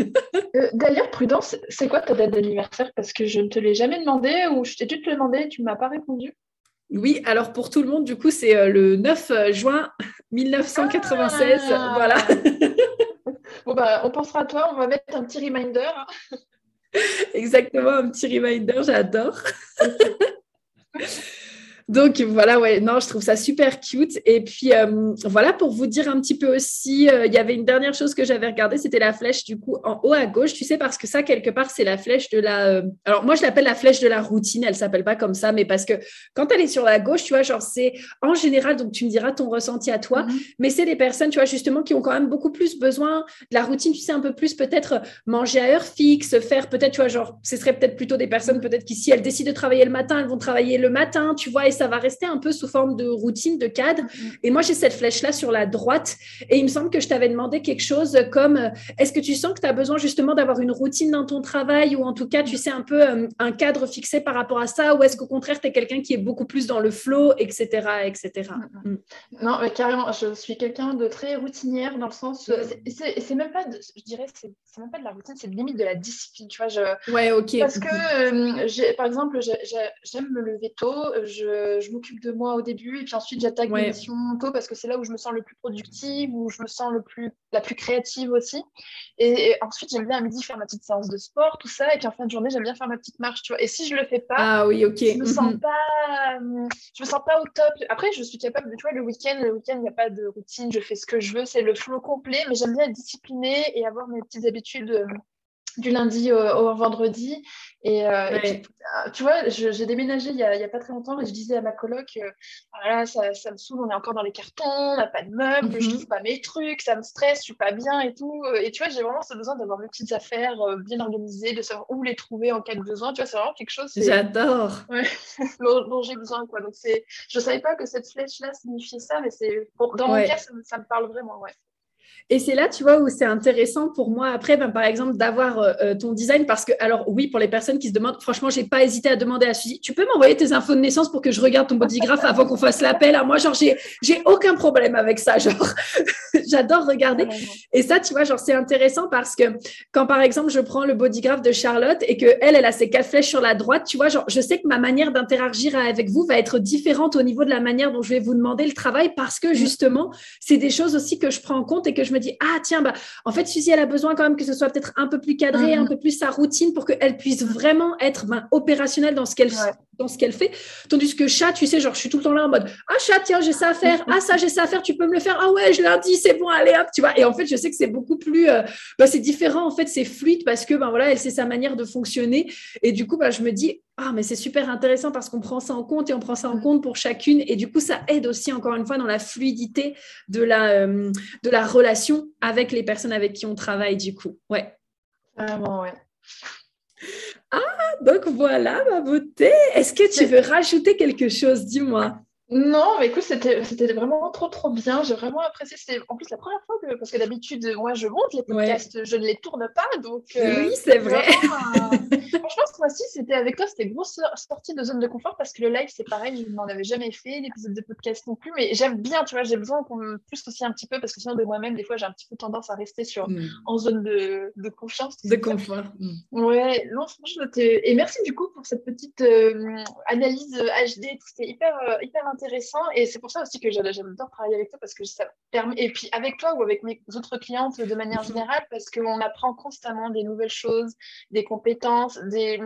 Speaker 2: euh, D'ailleurs, Prudence, c'est quoi ta date d'anniversaire? Parce que je ne te l'ai jamais demandé, ou je t'ai dû te le demander, tu ne m'as pas répondu.
Speaker 1: Oui, alors pour tout le monde, du coup, c'est le 9 juin 1996. Ah. voilà.
Speaker 2: Bon, bah, on pensera à toi, on va mettre un petit reminder.
Speaker 1: Exactement, un petit reminder, j'adore. Donc voilà, ouais, non, je trouve ça super cute. Et puis euh, voilà, pour vous dire un petit peu aussi, euh, il y avait une dernière chose que j'avais regardée, c'était la flèche du coup en haut à gauche. Tu sais, parce que ça, quelque part, c'est la flèche de la. Euh, alors moi, je l'appelle la flèche de la routine. Elle s'appelle pas comme ça, mais parce que quand elle est sur la gauche, tu vois, genre c'est en général, donc tu me diras ton ressenti à toi, mhm. mais c'est des personnes, tu vois, justement, qui ont quand même beaucoup plus besoin de la routine. Tu sais, un peu plus peut-être manger à heure fixe, faire peut-être, tu vois, genre, ce serait peut-être plutôt des personnes peut-être qui si elles décident de travailler le matin, elles vont travailler le matin, tu vois, et ça va rester un peu sous forme de routine, de cadre. Mm-hmm. Et moi, j'ai cette flèche-là sur la droite. Et il me semble que je t'avais demandé quelque chose comme euh, est-ce que tu sens que tu as besoin justement d'avoir une routine dans ton travail ou en tout cas, tu sais, un peu euh, un cadre fixé par rapport à ça Ou est-ce qu'au contraire, tu es quelqu'un qui est beaucoup plus dans le flow, etc. etc.
Speaker 2: Mm-hmm. Mm. Non, mais carrément, je suis quelqu'un de très routinière dans le sens. Euh, c'est même pas, je dirais, c'est même pas de la routine, c'est limite de la discipline. Tu vois, je,
Speaker 1: ouais, ok.
Speaker 2: Parce que, par exemple, j'aime me lever tôt, je, je m'occupe de moi au début et puis ensuite j'attaque mes missions tôt parce que c'est là où je me sens le plus productive, où je me sens le plus, la plus créative aussi. Et, ensuite j'aime bien à midi faire ma petite séance de sport, tout ça. Et puis en fin de journée j'aime bien faire ma petite marche, tu vois. Et si je le fais pas,
Speaker 1: ah, oui,
Speaker 2: je me sens mhm. pas, je me sens pas au top. Après je suis capable de, tu vois, le week-end, le week-end il n'y a pas de routine, je fais ce que je veux, c'est le flow complet. Mais j'aime bien être disciplinée et avoir mes petites habitudes euh, du lundi au, vendredi. Et, euh, euh, tu vois, j'ai déménagé il n'y a, a, pas très longtemps et je disais à ma coloc, euh, voilà, ça, ça, me saoule, on est encore dans les cartons, on n'a pas de meubles, je mhm. trouve pas mes trucs, ça me stresse, je suis pas bien et tout. Et tu vois, j'ai vraiment ce besoin d'avoir mes petites affaires bien organisées, de savoir où les trouver en cas de besoin. Tu vois, c'est vraiment quelque chose.
Speaker 1: J'adore.
Speaker 2: Ouais, dont, j'ai besoin, quoi. Donc, je savais pas que cette flèche-là signifiait ça, mais c'est dans mon cas, ça, ça, me parle vraiment, ouais.
Speaker 1: Et c'est là, tu vois, où c'est intéressant pour moi après, ben, par exemple, d'avoir euh, euh, ton design parce que, alors oui, pour les personnes qui se demandent, franchement, j'ai pas hésité à demander à Suzy, tu peux m'envoyer tes infos de naissance pour que je regarde ton bodygraph avant qu'on fasse l'appel? À moi, genre, j'ai, j'ai aucun problème avec ça, genre, j'adore regarder. Et ça, tu vois, genre, c'est intéressant parce que quand, par exemple, je prends le bodygraph de Charlotte et que elle, elle a ses quatre flèches sur la droite, tu vois, genre, je sais que ma manière d'interagir avec vous va être différente au niveau de la manière dont je vais vous demander le travail parce que justement, c'est des choses aussi que je prends en compte et que je me dis, ah tiens, bah, en fait, Suzy, elle a besoin quand même que ce soit peut-être un peu plus cadré, un mhm. peu plus sa routine pour qu'elle puisse vraiment être ben, opérationnelle dans ce qu'elle dans ce qu'elle fait. Tandis que chat, tu sais, genre, je suis tout le temps là en mode, ah chat, tiens, j'ai ça à faire, ah ça, j'ai ça à faire, tu peux me le faire, ah ouais, je l'ai dit, c'est bon, allez hop, tu vois. Et en fait, je sais que c'est beaucoup plus, euh, bah, c'est différent, en fait, c'est fluide parce que, ben voilà, elle sait sa manière de fonctionner. Et du coup, bah, je me dis, ah, mais c'est super intéressant parce qu'on prend ça en compte et on prend ça en compte pour chacune. Et du coup, ça aide aussi, encore une fois, dans la fluidité de la, euh, de la relation avec les personnes avec qui on travaille, du coup. Ouais.
Speaker 2: Vraiment, ouais.
Speaker 1: Ah, donc voilà ma beauté. Est-ce que tu veux rajouter quelque chose? Dis-moi.
Speaker 2: Non, mais écoute, c'était, c'était vraiment trop, trop bien. J'ai vraiment apprécié. C'est en plus la première fois que, parce que d'habitude, moi, je monte les podcasts, je ne les tourne pas. Donc,
Speaker 1: euh, oui, c'est vrai.
Speaker 2: Franchement, ce mois-ci, c'était avec toi, c'était grosse sortie de zone de confort parce que le live, c'est pareil, je n'en avais jamais fait, l'épisode de podcast non plus. Mais j'aime bien, tu vois, j'ai besoin qu'on me pousse aussi un petit peu parce que sinon, de moi-même, des fois, j'ai un petit peu tendance à rester sur, hmm. en zone de, de confiance.
Speaker 1: De confort.
Speaker 2: Hmm. Ouais, non, franchement, et merci du coup pour cette petite euh, analyse HD. C'était hyper, euh, hyper intéressant intéressant et c'est pour ça aussi que j'adore travailler avec toi parce que ça permet, et puis avec toi ou avec mes autres clientes de manière mhm. générale parce qu'on apprend constamment des nouvelles choses, des compétences, des,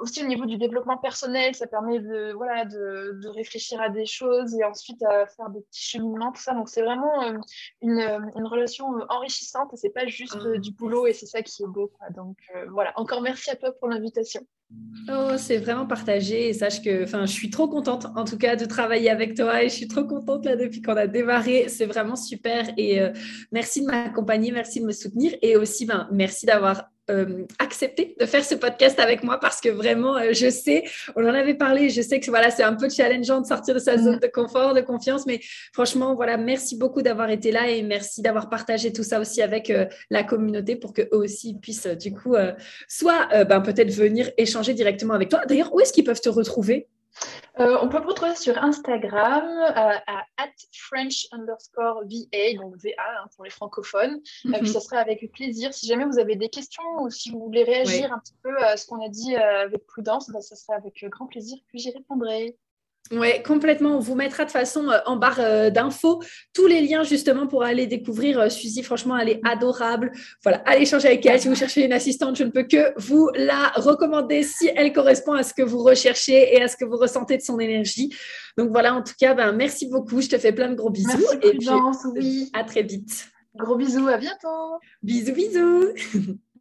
Speaker 2: aussi au niveau du développement personnel, ça permet de, voilà, de, de, réfléchir à des choses et ensuite à faire des petits cheminements, tout ça. Donc c'est vraiment euh, une, une, relation euh, enrichissante et c'est pas juste ah. du boulot et c'est ça qui est beau. Donc euh, voilà, encore merci à toi pour l'invitation.
Speaker 1: Oh, c'est vraiment partagé et sache que je suis trop contente en tout cas cas de travailler avec toi et je suis trop contente là depuis qu'on a démarré. C'est vraiment super et euh, merci de m'accompagner, merci de me soutenir et aussi ben, merci d'avoir euh, accepté de faire ce podcast avec moi parce que vraiment, euh, je sais, on en avait parlé, je sais que voilà, c'est un peu challengeant de sortir de sa zone de confort, de confiance, mais franchement, voilà, merci beaucoup d'avoir été là et merci d'avoir partagé tout ça aussi avec euh, la communauté pour qu'eux aussi puissent du coup soit ben, peut-être venir échanger directement avec toi. D'ailleurs, où est-ce qu'ils peuvent te retrouver?
Speaker 2: Euh, on peut me retrouver sur Instagram euh, à French underscore VA, donc VA hein, pour les francophones. Mm puis ça serait avec plaisir. Si jamais vous avez des questions ou si vous voulez réagir un petit peu à ce qu'on a dit avec prudence, bah, ça serait avec grand plaisir, puis j'y répondrai.
Speaker 1: Oui, complètement. On vous mettra de façon euh, en barre euh, d'infos tous les liens justement pour aller découvrir euh, Suzy. Franchement, elle est adorable. Voilà, allez échanger avec elle. Si vous cherchez une assistante, je ne peux que vous la recommander si elle correspond à ce que vous recherchez et à ce que vous ressentez de son énergie. Donc voilà, en tout cas, ben, merci beaucoup. Je te fais plein de gros bisous.
Speaker 2: Merci,
Speaker 1: et
Speaker 2: puis, oui.
Speaker 1: à très vite.
Speaker 2: Gros bisous, à bientôt.
Speaker 1: Bisous, bisous.